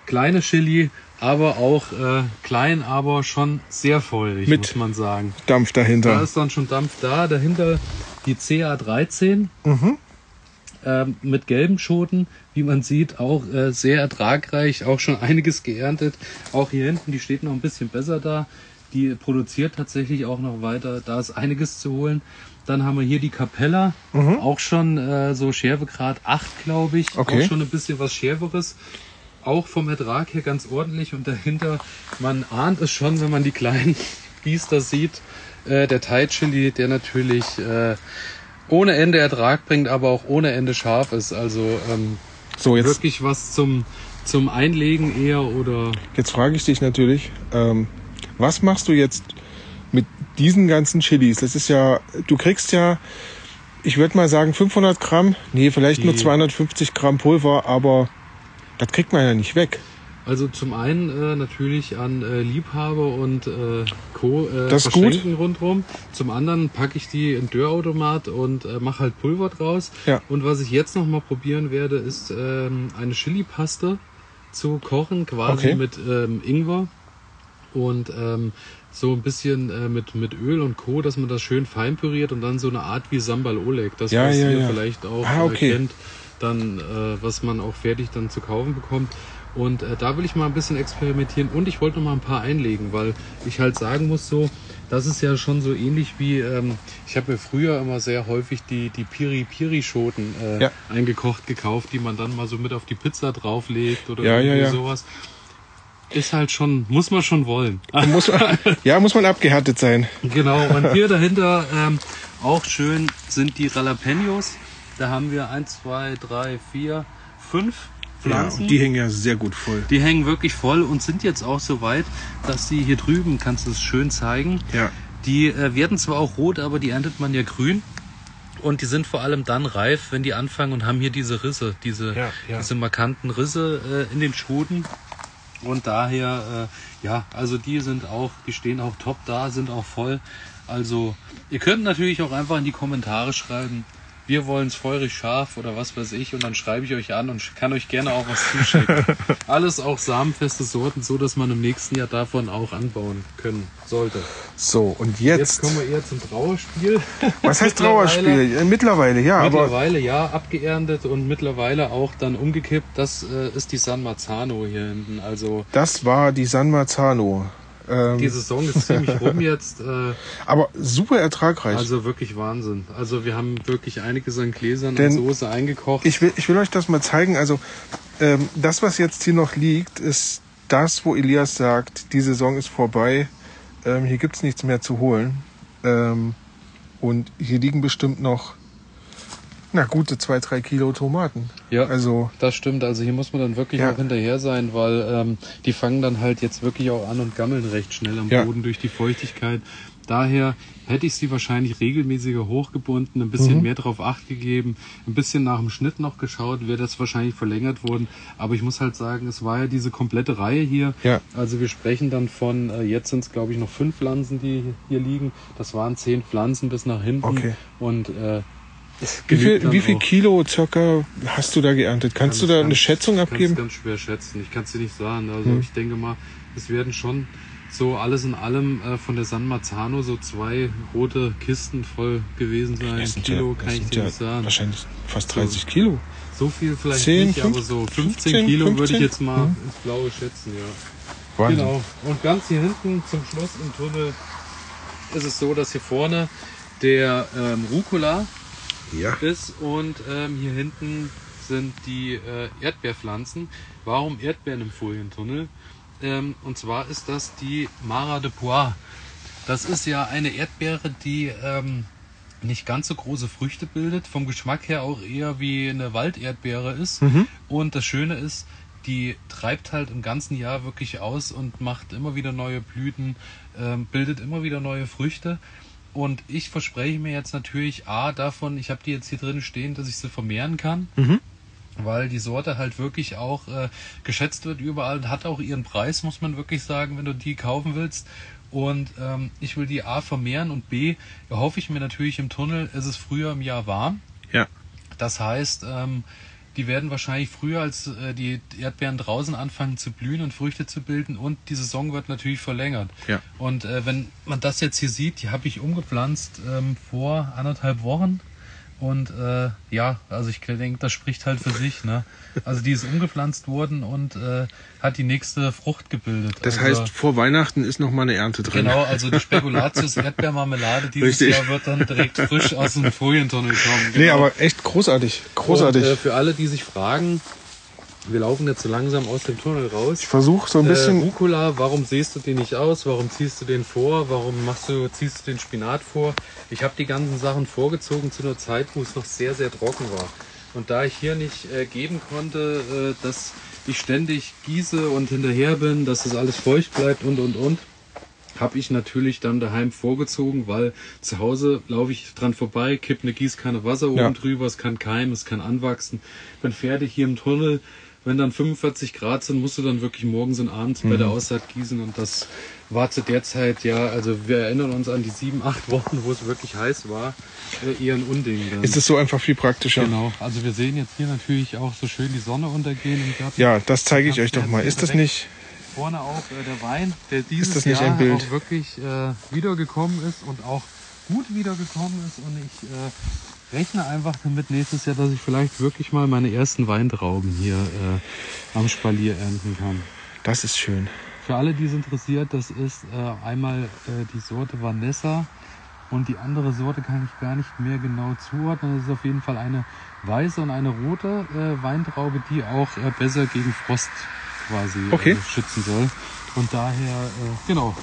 kleine Chili, aber auch äh, klein, aber schon sehr feurig, Mit muss man sagen. Dampf Da dahinter. ist dann schon Dampf da. Dahinter die CA13 ähm, mit gelben Schoten, wie man sieht, auch äh, sehr ertragreich, auch schon einiges geerntet. Auch hier hinten, die steht noch ein bisschen besser da. Die produziert tatsächlich auch noch weiter. Da ist einiges zu holen. Dann haben wir hier die Capella, auch schon äh, so Schärfegrad 8, glaube ich. Okay. Auch schon ein bisschen was Schärferes. Auch vom Ertrag her ganz ordentlich. Und dahinter, man ahnt es schon, wenn man die kleinen Biester sieht, äh, der Thai Chili, der natürlich äh, ohne Ende Ertrag bringt, aber auch ohne Ende scharf ist. Also ähm, So, jetzt, wirklich was zum, zum Einlegen eher oder jetzt frage ich dich natürlich, ähm, was machst du jetzt mit diesen ganzen Chilis? Das ist ja, du kriegst ja, ich würde mal sagen 500 Gramm, nee, vielleicht nur Die- 250 Gramm Pulver, aber das kriegt man ja nicht weg. also zum einen äh, natürlich an äh, Liebhaber und äh, Co. Äh, Das ist gut. verschenken rundherum. Zum anderen packe ich die in Dörrautomat und äh, mache halt Pulver draus. Ja. Und was ich jetzt noch mal probieren werde, ist ähm, eine Chili-Paste zu kochen, quasi Okay. mit ähm, Ingwer und ähm, so ein bisschen äh, mit, mit Öl und Co., dass man das schön fein püriert und dann so eine Art wie Sambal Oleg, das Ja, was ja, ihr ja. vielleicht auch Ah, okay. äh, kennt, dann äh, was man auch fertig dann zu kaufen bekommt. Und äh, da will ich mal ein bisschen experimentieren und ich wollte noch mal ein paar einlegen, weil ich halt sagen muss so, das ist ja schon so ähnlich wie, ähm, ich habe mir früher immer sehr häufig die, die Piri-Piri-Schoten äh, Ja. eingekocht gekauft, die man dann mal so mit auf die Pizza drauflegt oder Ja, irgendwie ja. sowas. Ist halt schon, muss man schon wollen. Muss man, ja, muss man abgehärtet sein. Genau, und hier dahinter ähm, auch schön sind die Jalapenos. Da haben wir eins, zwei, drei, vier, fünf Pflanzen. die hängen ja sehr gut voll. Die hängen wirklich voll und sind jetzt auch so weit, dass sie hier drüben, kannst du es schön zeigen, Ja. die äh, werden zwar auch rot, aber die erntet man ja grün. Und die sind vor allem dann reif, wenn die anfangen und haben hier diese Risse, diese, Ja, ja. diese markanten Risse äh, in den Schoten. Und daher, äh, ja, also die sind auch, die stehen auch top da, sind auch voll. Also ihr könnt natürlich auch einfach in die Kommentare schreiben, wir wollen es feurig scharf oder was weiß ich und dann schreibe ich euch an und kann euch gerne auch was zuschicken. Alles auch samenfeste Sorten, so dass man im nächsten Jahr davon auch anbauen können sollte. So, und Jetzt jetzt. kommen wir eher zum Trauerspiel. was heißt Trauerspiel? Äh, Mittlerweile, ja, aber Mittlerweile ja, abgeerntet und mittlerweile auch dann umgekippt. Das äh, ist die San Marzano hier hinten. Also das war die San Marzano. Ähm, die Saison ist ziemlich rum jetzt. Äh, aber super ertragreich. also wirklich Wahnsinn. Also wir haben wirklich einiges an Gläsern Denn und Soße eingekocht. Ich will, ich will euch das mal zeigen. Also, ähm, das, was jetzt hier noch liegt, ist das, wo Elias sagt, die Saison ist vorbei. Ähm, hier gibt's nichts mehr zu holen. Ähm, und hier liegen bestimmt noch, na, gute zwei, drei Kilo Tomaten. Ja. Also, Das stimmt, also hier muss man dann wirklich Ja. auch hinterher sein, weil ähm, die fangen dann halt jetzt wirklich auch an und gammeln recht schnell am Ja. Boden durch die Feuchtigkeit. Daher hätte ich sie wahrscheinlich regelmäßiger hochgebunden, ein bisschen Mhm. mehr darauf acht gegeben, ein bisschen nach dem Schnitt noch geschaut, wäre das wahrscheinlich verlängert worden. Aber ich muss halt sagen, es war ja diese komplette Reihe hier. Ja. Also wir sprechen dann von, äh, jetzt sind es glaube ich noch fünf Pflanzen, die hier liegen. Das waren zehn Pflanzen bis nach hinten. Okay. Und äh, wie viel, wie viel. Kilo circa hast du da geerntet? Kannst du da eine Schätzung abgeben? ganz schwer schätzen. Ich kann es dir nicht sagen. Also Hm. ich denke mal, es werden schon so alles in allem äh, von der San Marzano so zwei rote Kisten voll gewesen sein. Das sind Kilo ja, kann ich dir ja nicht sagen. wahrscheinlich fast 30 Kilo. So viel vielleicht 10, nicht, aber fünf- so 15, 15, Kilo würde 15? ich jetzt mal Hm. ins Blaue schätzen, ja. Wahnsinn. Genau. Und ganz hier hinten zum Schluss im Tunnel ist es so, dass hier vorne der ähm, Rucola Ja. ist und ähm, hier hinten sind die äh, Erdbeerpflanzen. Warum Erdbeeren im Folientunnel? Ähm, und zwar ist das die Mara de Pois. Das ist ja eine Erdbeere, die ähm, nicht ganz so große Früchte bildet, vom Geschmack her auch eher wie eine Walderdbeere ist. Und das Schöne ist, die treibt halt im ganzen Jahr wirklich aus und macht immer wieder neue Blüten, ähm, bildet immer wieder neue Früchte. Und ich verspreche mir jetzt natürlich A davon, ich habe die jetzt hier drin stehen, dass ich sie vermehren kann. Weil die Sorte halt wirklich auch äh, geschätzt wird überall und hat auch ihren Preis, muss man wirklich sagen, wenn du die kaufen willst. Und ähm, ich will die A vermehren und B erhoffe ich mir natürlich im Tunnel, es ist früher im Jahr warm. Ja. Das heißt, ähm, die werden wahrscheinlich früher als äh, die Erdbeeren draußen anfangen zu blühen und Früchte zu bilden und die Saison wird natürlich verlängert. Ja. Und äh, wenn man das jetzt hier sieht, die habe ich umgepflanzt ähm, vor anderthalb Wochen und äh, ja, also ich denke, das spricht halt für sich. Ne? Also die ist umgepflanzt worden und äh, hat die nächste Frucht gebildet. Das also, heißt, vor Weihnachten ist noch mal eine Ernte drin. Genau, also die Spekulatius Erdbeermarmelade dieses Richtig. Jahr wird dann direkt frisch aus dem Folientunnel kommen. Nee, Genau. aber echt großartig. Großartig. Und, äh, für alle, die sich fragen, wir laufen jetzt so langsam aus dem Tunnel raus. ich versuche so ein Äh, bisschen. Rucola, warum säst du den nicht aus? Warum ziehst du den vor? Warum machst du, ziehst du den Spinat vor? Ich habe die ganzen Sachen vorgezogen zu einer Zeit, wo es noch sehr, sehr trocken war. Und da ich hier nicht äh, geben konnte, äh, dass ich ständig gieße und hinterher bin, dass das alles feucht bleibt und und und, habe ich natürlich dann daheim vorgezogen, weil zu Hause laufe ich dran vorbei, kipp eine Gießkanne Wasser oben Ja. drüber, es kann keimen, es kann anwachsen. Bin fertig hier im Tunnel. Wenn dann 45 Grad sind, musst du dann wirklich morgens und abends bei der Mhm. Aussaat gießen und das war zu der Zeit, ja, also wir erinnern uns an die sieben, acht Wochen, wo es wirklich heiß war, äh, eher ein Unding. Dann. Ist es so einfach viel praktischer? Genau, also wir sehen jetzt hier natürlich auch so schön die Sonne untergehen im Garten. Ja, das zeige ich euch doch mal. Ist das nicht? Vorne auch äh, der Wein, der dieses das nicht Jahr ein Bild? auch wirklich äh, wiedergekommen ist und auch gut wiedergekommen ist. Und ich äh, rechne einfach damit nächstes Jahr, dass ich vielleicht wirklich mal meine ersten Weintrauben hier äh, am Spalier ernten kann. Das ist schön. Für alle, die es interessiert, das ist äh, einmal äh, die Sorte Vanessa und die andere Sorte kann ich gar nicht mehr genau zuordnen. Das ist auf jeden Fall eine weiße und eine rote äh, Weintraube, die auch äh, besser gegen Frost quasi Okay. äh, schützen soll. Und daher, äh, genau,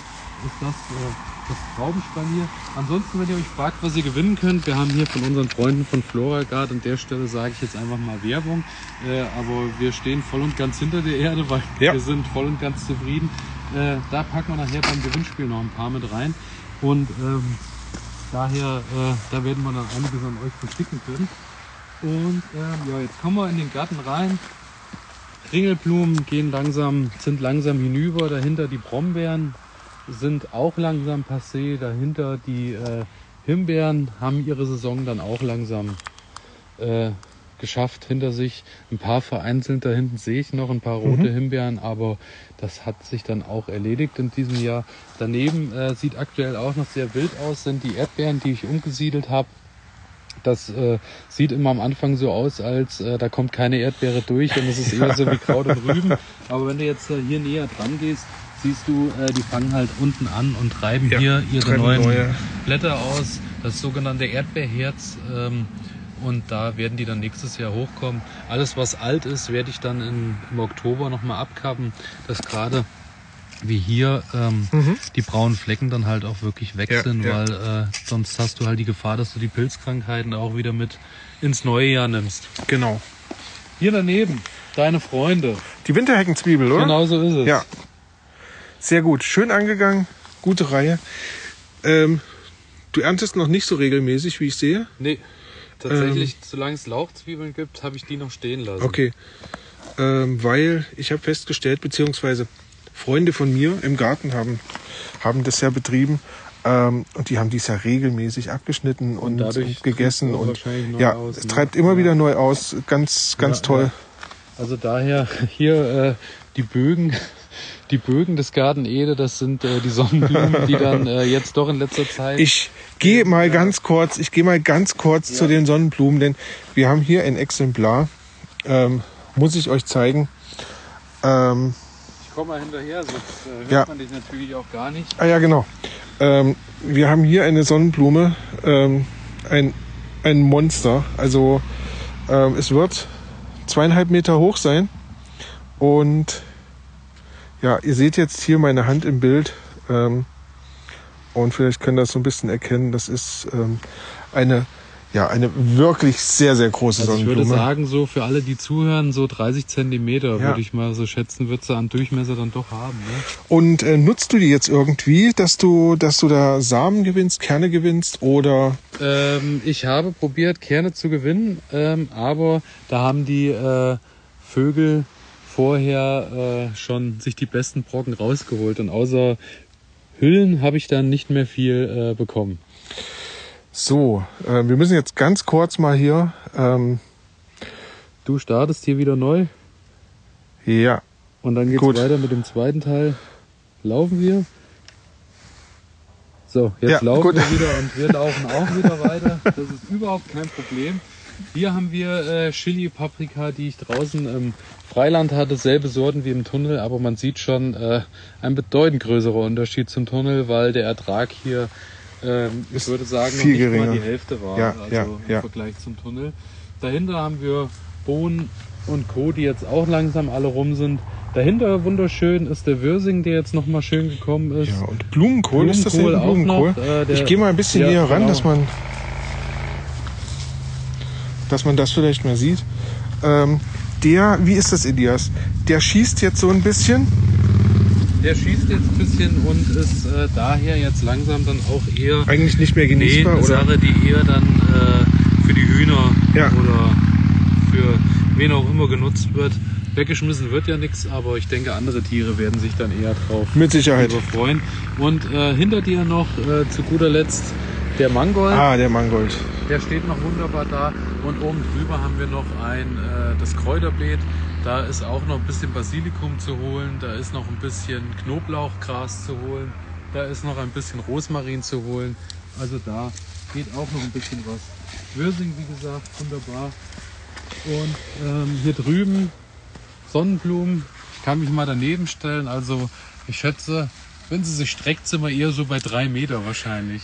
ist das äh, das Traubenspalier. Ansonsten, wenn ihr euch fragt, was ihr gewinnen könnt, wir haben hier von unseren Freunden von Floragard an der Stelle sage ich jetzt einfach mal Werbung, äh, aber wir stehen voll und ganz hinter der Erde, weil Ja. wir sind voll und ganz zufrieden. Äh, da packen wir nachher beim Gewinnspiel noch ein paar mit rein und ähm, daher, äh, da werden wir dann einiges an euch verschicken können. Und ähm, ja, jetzt kommen wir in den Garten rein. Ringelblumen gehen langsam, sind langsam hinüber. Dahinter die Brombeeren sind auch langsam passé. Dahinter die äh, Himbeeren haben ihre Saison dann auch langsam äh, geschafft hinter sich. Ein paar vereinzelt da hinten sehe ich noch ein paar rote Himbeeren, aber das hat sich dann auch erledigt in diesem Jahr. Daneben äh, sieht aktuell auch noch sehr wild aus, sind die Erdbeeren, die ich umgesiedelt habe. Das äh, sieht immer am Anfang so aus, als äh, da kommt keine Erdbeere durch und es ist eher so wie Kraut und Rüben. Aber wenn du jetzt äh, hier näher dran gehst, siehst du, äh, die fangen halt unten an und treiben Ja, hier ihre neuen neue. Blätter aus. Das sogenannte Erdbeerherz. Ähm, und da werden die dann nächstes Jahr hochkommen. Alles, was alt ist, werde ich dann in, im Oktober nochmal abkappen, dass gerade wie hier ähm, die braunen Flecken dann halt auch wirklich weg Mhm. Ja, sind, ja. weil äh, sonst hast du halt die Gefahr, dass du die Pilzkrankheiten auch wieder mit ins neue Jahr nimmst. Genau. Hier daneben, deine Freunde. Die Winterheckenzwiebel, oder? Genau so ist es. Ja. Sehr gut. Schön angegangen. Gute Reihe. Ähm, du erntest noch nicht so regelmäßig, wie ich sehe. Nee, tatsächlich, solange es Lauchzwiebeln gibt, habe ich die noch stehen lassen. Okay. Ähm, weil ich habe festgestellt, beziehungsweise Freunde von mir im Garten haben, haben das ja betrieben. Ähm, und die haben dies ja regelmäßig abgeschnitten und, und gegessen. Und wahrscheinlich neu ja, aus, es ne? treibt immer Ja. wieder neu aus. Ganz, ganz Ja, toll. ja. Also daher hier äh, die Bögen, die Bögen des Garten Ede, das sind äh, die Sonnenblumen, die dann äh, jetzt doch in letzter Zeit. Ich gehe mal ganz kurz, ich gehe mal ganz kurz zu den Sonnenblumen, denn wir haben hier ein Exemplar, ähm, muss ich euch zeigen. Ähm, ich komme mal hinterher, sonst äh, hört Ja. man dich natürlich auch gar nicht. ah ja, genau. Ähm, wir haben hier eine Sonnenblume, ähm, ein, ein Monster. Also ähm, es wird zweieinhalb Meter hoch sein und ja, ihr seht jetzt hier meine Hand im Bild. Ähm, und vielleicht könnt ihr das so ein bisschen erkennen. Das ist ähm, eine, ja, eine wirklich sehr, sehr große Also ich Sonnenblume. würde sagen, so für alle, die zuhören, so 30 Zentimeter Ja. würde ich mal so schätzen, wird sie an Durchmesser dann doch haben. Ne? Und äh, nutzt du die jetzt irgendwie, dass du, dass du da Samen gewinnst, Kerne gewinnst oder Ähm, ich habe probiert, Kerne zu gewinnen, ähm, aber da haben die äh, Vögel vorher äh, schon sich die besten Brocken rausgeholt und außer Hüllen habe ich dann nicht mehr viel äh, bekommen. so? Äh, wir müssen jetzt ganz kurz mal hier ähm, Du startest hier wieder neu Ja. und dann geht's Gut. weiter mit dem zweiten Teil. Laufen wir. So, jetzt Ja, laufen gut. wir wieder und wir laufen auch wieder weiter. Das ist überhaupt kein Problem. Hier haben wir äh, Chili Paprika, die ich draußen im Freiland hatte, selbe Sorten wie im Tunnel, aber man sieht schon äh, ein bedeutend größerer Unterschied zum Tunnel, weil der Ertrag hier, ähm, ich würde sagen, noch viel nicht geringer. mal die Hälfte war, Ja, also ja, im ja. Vergleich zum Tunnel. Dahinter haben wir Bohnen und Co., die jetzt auch langsam alle rum sind. Dahinter wunderschön ist der Würsing, der jetzt nochmal schön gekommen ist. Ja, und Blumenkohl, ist das Blumenkohl auch Blumenkohl? noch, äh, der- ich gehe mal ein bisschen Ja, näher ran, genau. dass man dass man das vielleicht mal sieht. Ähm, der, wie ist das, Elias? Der schießt jetzt so ein bisschen. Der schießt jetzt ein bisschen und ist äh, daher jetzt langsam dann auch eher Eigentlich nicht mehr nee, genießbar, eine oder? Sache, die eher dann äh, für die Hühner Ja. oder für wen auch immer genutzt wird. Weggeschmissen wird ja nichts, aber ich denke, andere Tiere werden sich dann eher drauf Mit Sicherheit. freuen. Und äh, hinter dir noch äh, zu guter Letzt der Mangold. Ah, der Mangold. Der steht noch wunderbar da. Und oben drüber haben wir noch ein, äh, das Kräuterbeet. Da ist auch noch ein bisschen Basilikum zu holen. Da ist noch ein bisschen Knoblauchgras zu holen. Da ist noch ein bisschen Rosmarin zu holen. Also da geht auch noch ein bisschen was. Würsing, wie gesagt, wunderbar. Und ähm, hier drüben Sonnenblumen. Ich kann mich mal daneben stellen. Also ich schätze, wenn sie sich streckt, sind wir eher so bei drei Meter wahrscheinlich.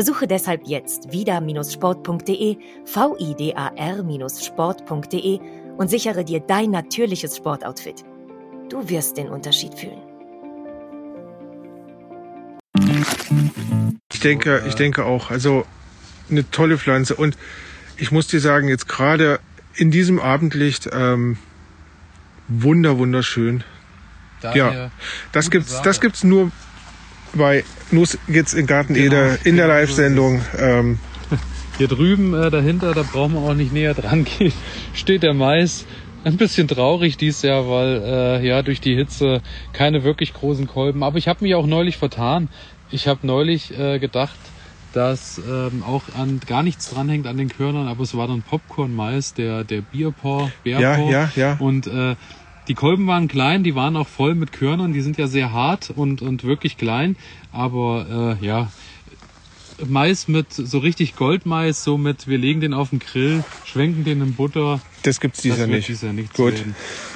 Besuche deshalb jetzt vida-sport.de, vidar-sport.de und sichere dir dein natürliches Sportoutfit. Du wirst den Unterschied fühlen. Ich denke, ich denke auch. Also eine tolle Pflanze. Und ich muss dir sagen, jetzt gerade in diesem Abendlicht ähm, wunder, wunderschön. Daher Das Gute gibt's, Sache. das gibt's nur bei Nuss geht's in Garten Genau, Eder in der Live-Sendung. Ähm, Hier drüben äh, dahinter, da brauchen wir auch nicht näher dran gehen, steht der Mais. Ein bisschen traurig dies Jahr, weil äh, ja durch die Hitze keine wirklich großen Kolben. Aber ich habe mich auch neulich vertan. Ich habe neulich äh, gedacht, dass ähm, auch an gar nichts dranhängt an den Körnern, aber es war dann Popcorn-Mais, der der Bierpor, Ja, Bärpor. ja, ja. Und äh, die Kolben waren klein, die waren auch voll mit Körnern, die sind ja sehr hart und, und wirklich klein. Aber äh, ja, Mais mit so richtig Goldmais, so mit wir legen den auf den Grill, schwenken den in Butter. das gibt's dieser nicht. dieser nicht Gut.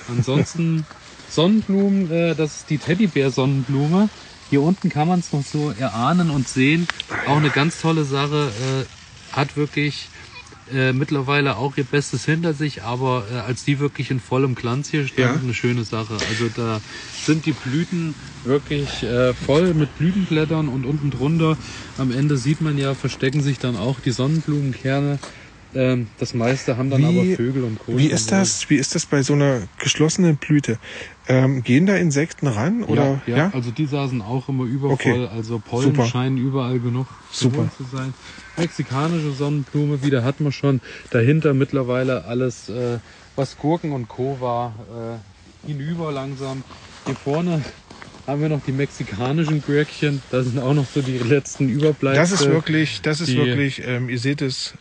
Ansonsten Sonnenblumen, äh, das ist die Teddybär-Sonnenblume. Hier unten kann man es noch so erahnen und sehen. Auch eine ganz tolle Sache. Äh, hat wirklich äh, mittlerweile auch ihr Bestes hinter sich, aber äh, als die wirklich in vollem Glanz hier standen, Ja. eine schöne Sache. Also da sind die Blüten wirklich äh, voll mit Blütenblättern und unten drunter am Ende sieht man ja, verstecken sich dann auch die Sonnenblumenkerne. Ähm, das meiste haben dann Wie- aber Vögel und Co. Wie ist das? Wie ist das bei so einer geschlossenen Blüte? Ähm, gehen da Insekten ran oder ja, ja, also die saßen auch immer übervoll. Okay. Also Pollen Super. scheinen überall genug zu Super. zu sein. Mexikanische Sonnenblume, wieder hat man schon. Dahinter mittlerweile alles, äh, was Gurken und Co. war, äh, hinüber langsam. Hier vorne haben wir noch die mexikanischen Gürkchen. Das sind auch noch so die letzten Überbleibsel. Das ist wirklich, das ist wirklich, ähm, ihr seht es,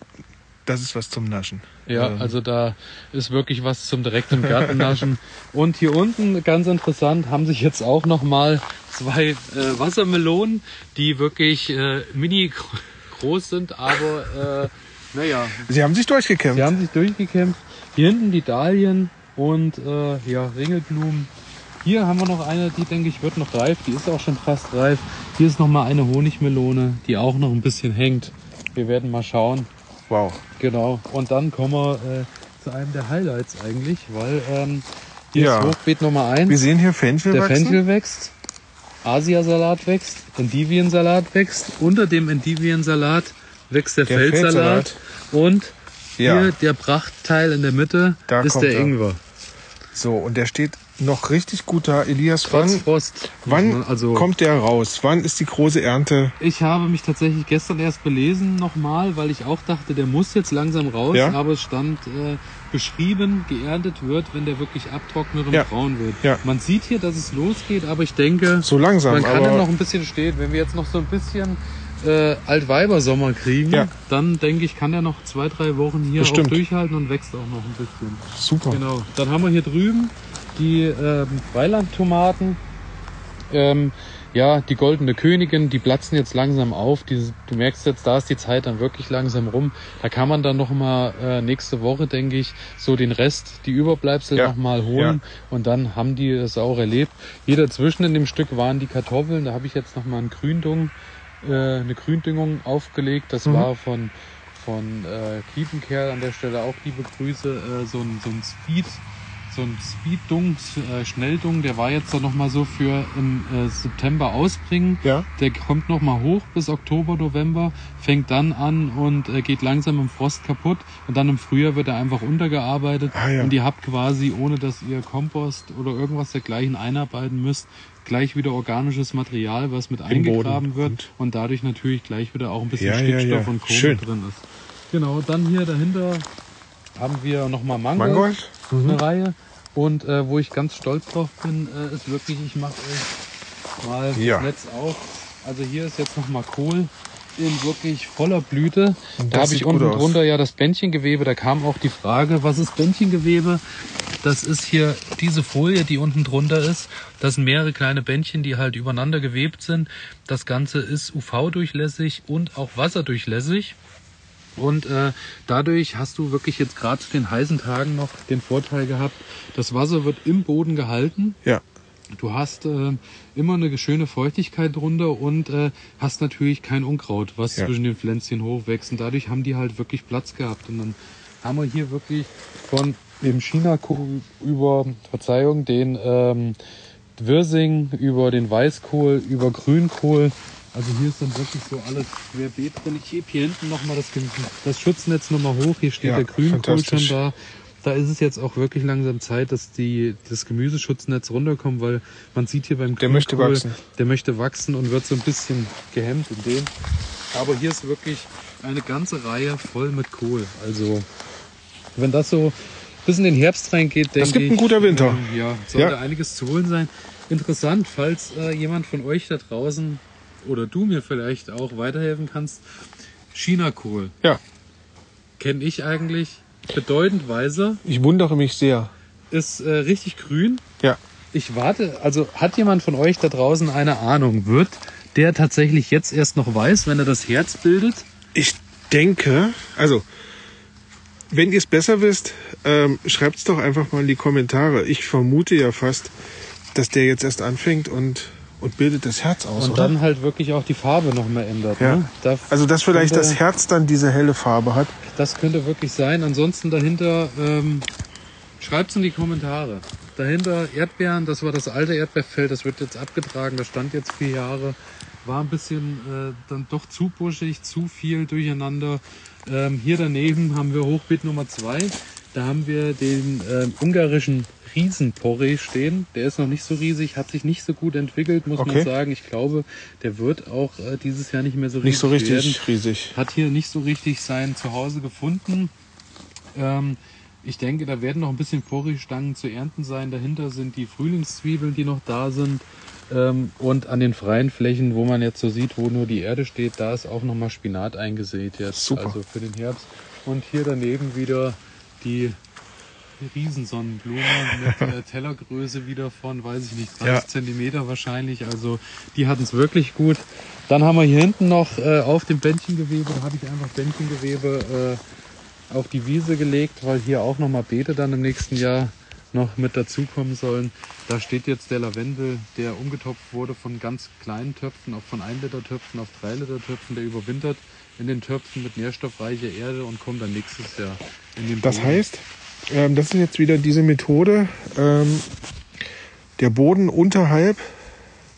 das ist was zum Naschen. Ja, Ähm, also da ist wirklich was zum direkt im Garten naschen. Und hier unten, ganz interessant, haben sich jetzt auch nochmal zwei äh, Wassermelonen, die wirklich äh, mini gro- groß sind, aber äh, naja, Sie haben sich durchgekämpft. sie haben sich durchgekämpft. Hier hinten die Dahlien und äh, ja, Ringelblumen. Hier haben wir noch eine, die denke ich wird noch reif, die ist auch schon fast reif. Hier ist nochmal eine Honigmelone, die auch noch ein bisschen hängt. Wir werden mal schauen. Wow. Genau. Und dann kommen wir äh, zu einem der Highlights eigentlich, weil ähm, hier Ja. ist Hochbeet Nummer 1. Wir sehen hier Fenchel Der wachsen. Fenchel wächst, Asiasalat wächst, Endiviensalat wächst. Unter dem Endiviensalat wächst der, Der Feldsalat. Feldsalat. Und Ja. Hier der Prachtteil in der Mitte Da ist der er. Ingwer. So, und der steht noch richtig gut da. Elias, Trotz wann, Frost. wann also, kommt der raus? Wann ist die große Ernte? Ich habe mich tatsächlich gestern erst belesen nochmal, weil ich auch dachte, der muss jetzt langsam raus, Ja. aber es stand äh, beschrieben, geerntet wird, wenn der wirklich abtrocknet und Ja. braun wird. Ja. Man sieht hier, dass es losgeht, aber ich denke, So langsam, man kann aber noch ein bisschen stehen. Wenn wir jetzt noch so ein bisschen äh, Altweibersommer kriegen, Ja. dann denke ich, kann der noch zwei, drei Wochen hier Bestimmt. auch durchhalten und wächst auch noch ein bisschen. super. Genau. Dann haben wir hier drüben die ähm, Freilandtomaten. Ähm, ja, die goldene Königin, die platzen jetzt langsam auf. Die, du merkst jetzt, da ist die Zeit dann wirklich langsam rum. Da kann man dann noch mal äh, nächste Woche, denke ich, so den Rest, die Überbleibsel Ja. noch mal holen. Und dann haben die das auch erlebt. Hier dazwischen in dem Stück waren die Kartoffeln. Da habe ich jetzt noch mal ein Gründung, äh, eine Gründüngung aufgelegt. Das Mhm. war von von äh, Kiepenkerl an der Stelle auch liebe Grüße. Äh, so ein so ein Speed so ein Speeddung, äh, Schnelldung, der war jetzt dann nochmal so für im äh, September ausbringen. Ja. Der kommt nochmal hoch bis Oktober, November, fängt dann an und äh, geht langsam im Frost kaputt. Und dann im Frühjahr wird er einfach untergearbeitet. Ah, ja. Und ihr habt quasi, ohne dass ihr Kompost oder irgendwas dergleichen einarbeiten müsst, gleich wieder organisches Material, was mit Im eingegraben Boden. wird und dadurch natürlich gleich wieder auch ein bisschen Ja, Stickstoff ja. und Kohle drin ist. Genau, dann hier dahinter haben wir nochmal Mangold Mangold? Mhm. eine Reihe. Und äh, wo ich ganz stolz drauf bin, äh, ist wirklich, ich mache euch mal Ja. das Netz auf. Also hier ist jetzt nochmal Kohl in wirklich voller Blüte. Da habe ich unten aus. drunter ja das Bändchengewebe. Da kam auch die Frage, was ist Bändchengewebe? Das ist hier diese Folie, die unten drunter ist. Das sind mehrere kleine Bändchen, die halt übereinander gewebt sind. Das Ganze ist UV-durchlässig und auch wasserdurchlässig. Und äh, dadurch hast du wirklich jetzt gerade zu den heißen Tagen noch den Vorteil gehabt, das Wasser wird im Boden gehalten. Ja. Du hast äh, immer eine schöne Feuchtigkeit drunter und äh, hast natürlich kein Unkraut, was Ja. zwischen den Pflänzchen hochwächst. Und dadurch haben die halt wirklich Platz gehabt. Und dann haben wir hier wirklich von dem China-Kohl über, Verzeihung, den ähm, Wirsing, über den Weißkohl, über Grünkohl. Also hier ist dann wirklich so alles querbeet drin. Ich hebe hier hinten nochmal das, das Schutznetz nochmal hoch. Hier steht Ja, der Grünkohl schon da. Da ist es jetzt auch wirklich langsam Zeit, dass die, das Gemüseschutznetz runterkommt, weil man sieht hier beim Der möchte Grünkohl, wachsen. Der möchte wachsen und wird so ein bisschen gehemmt in dem. Aber hier ist wirklich eine ganze Reihe voll mit Kohl. Also wenn das so bis in den Herbst reingeht, denke ich. gibt ein guter Winter. ähm, ja, sollte Ja. einiges zu holen sein. Interessant, falls äh, jemand von euch da draußen oder du mir vielleicht auch weiterhelfen kannst. China-Kohl Ja. kenne ich eigentlich bedeutend weiser, Ich wundere mich sehr. ist äh, richtig grün. Ja. Ich warte, also hat jemand von euch da draußen eine Ahnung? Wird der tatsächlich jetzt erst noch weiß, wenn er das Herz bildet? Ich denke, also, wenn ihr es besser wisst, ähm, schreibt es doch einfach mal in die Kommentare. Ich vermute ja fast, dass der jetzt erst anfängt und, und bildet das Herz aus, Und oder? dann halt wirklich auch die Farbe noch mehr ändert. ja. Ne? Da Also, dass vielleicht könnte- das Herz dann diese helle Farbe hat. Das könnte wirklich sein. Ansonsten dahinter, ähm, schreibt's in die Kommentare. Dahinter Erdbeeren, das war das alte Erdbeerfeld, das wird jetzt abgetragen, das stand jetzt vier Jahre. War ein bisschen äh, dann doch zu buschig, zu viel durcheinander. Ähm, hier daneben haben wir Hochbeet Nummer zwei. Da haben wir den ähm, ungarischen Riesenporree stehen. Der ist noch nicht so riesig, hat sich nicht so gut entwickelt, muss Okay. man sagen. Ich glaube, der wird auch äh, dieses Jahr nicht mehr so Nicht so riesig richtig werden riesig. hat hier nicht so richtig sein Zuhause gefunden. Ähm, ich denke, da werden noch ein bisschen Porree-Stangen zu ernten sein. Dahinter sind die Frühlingszwiebeln, die noch da sind. Ähm, und an den freien Flächen, wo man jetzt so sieht, wo nur die Erde steht, da ist auch nochmal Spinat eingesät jetzt. Super. Also für den Herbst. Und hier daneben wieder die Riesensonnenblume mit Tellergröße wieder von, weiß ich nicht, 30 Ja. Zentimeter wahrscheinlich. Also die hatten es wirklich gut. Dann haben wir hier hinten noch äh, auf dem Bändchengewebe, da habe ich einfach Bändchengewebe äh, auf die Wiese gelegt, weil hier auch nochmal Beete dann im nächsten Jahr noch mit dazukommen sollen. Da steht jetzt der Lavendel, der umgetopft wurde von ganz kleinen Töpfen, auf von 1 Liter Töpfen auf 3 Liter Töpfen, der überwintert in den Töpfen mit nährstoffreicher Erde und kommt dann nächstes Jahr in den Das Boden. heißt, ähm, das ist jetzt wieder diese Methode, ähm, der Boden unterhalb,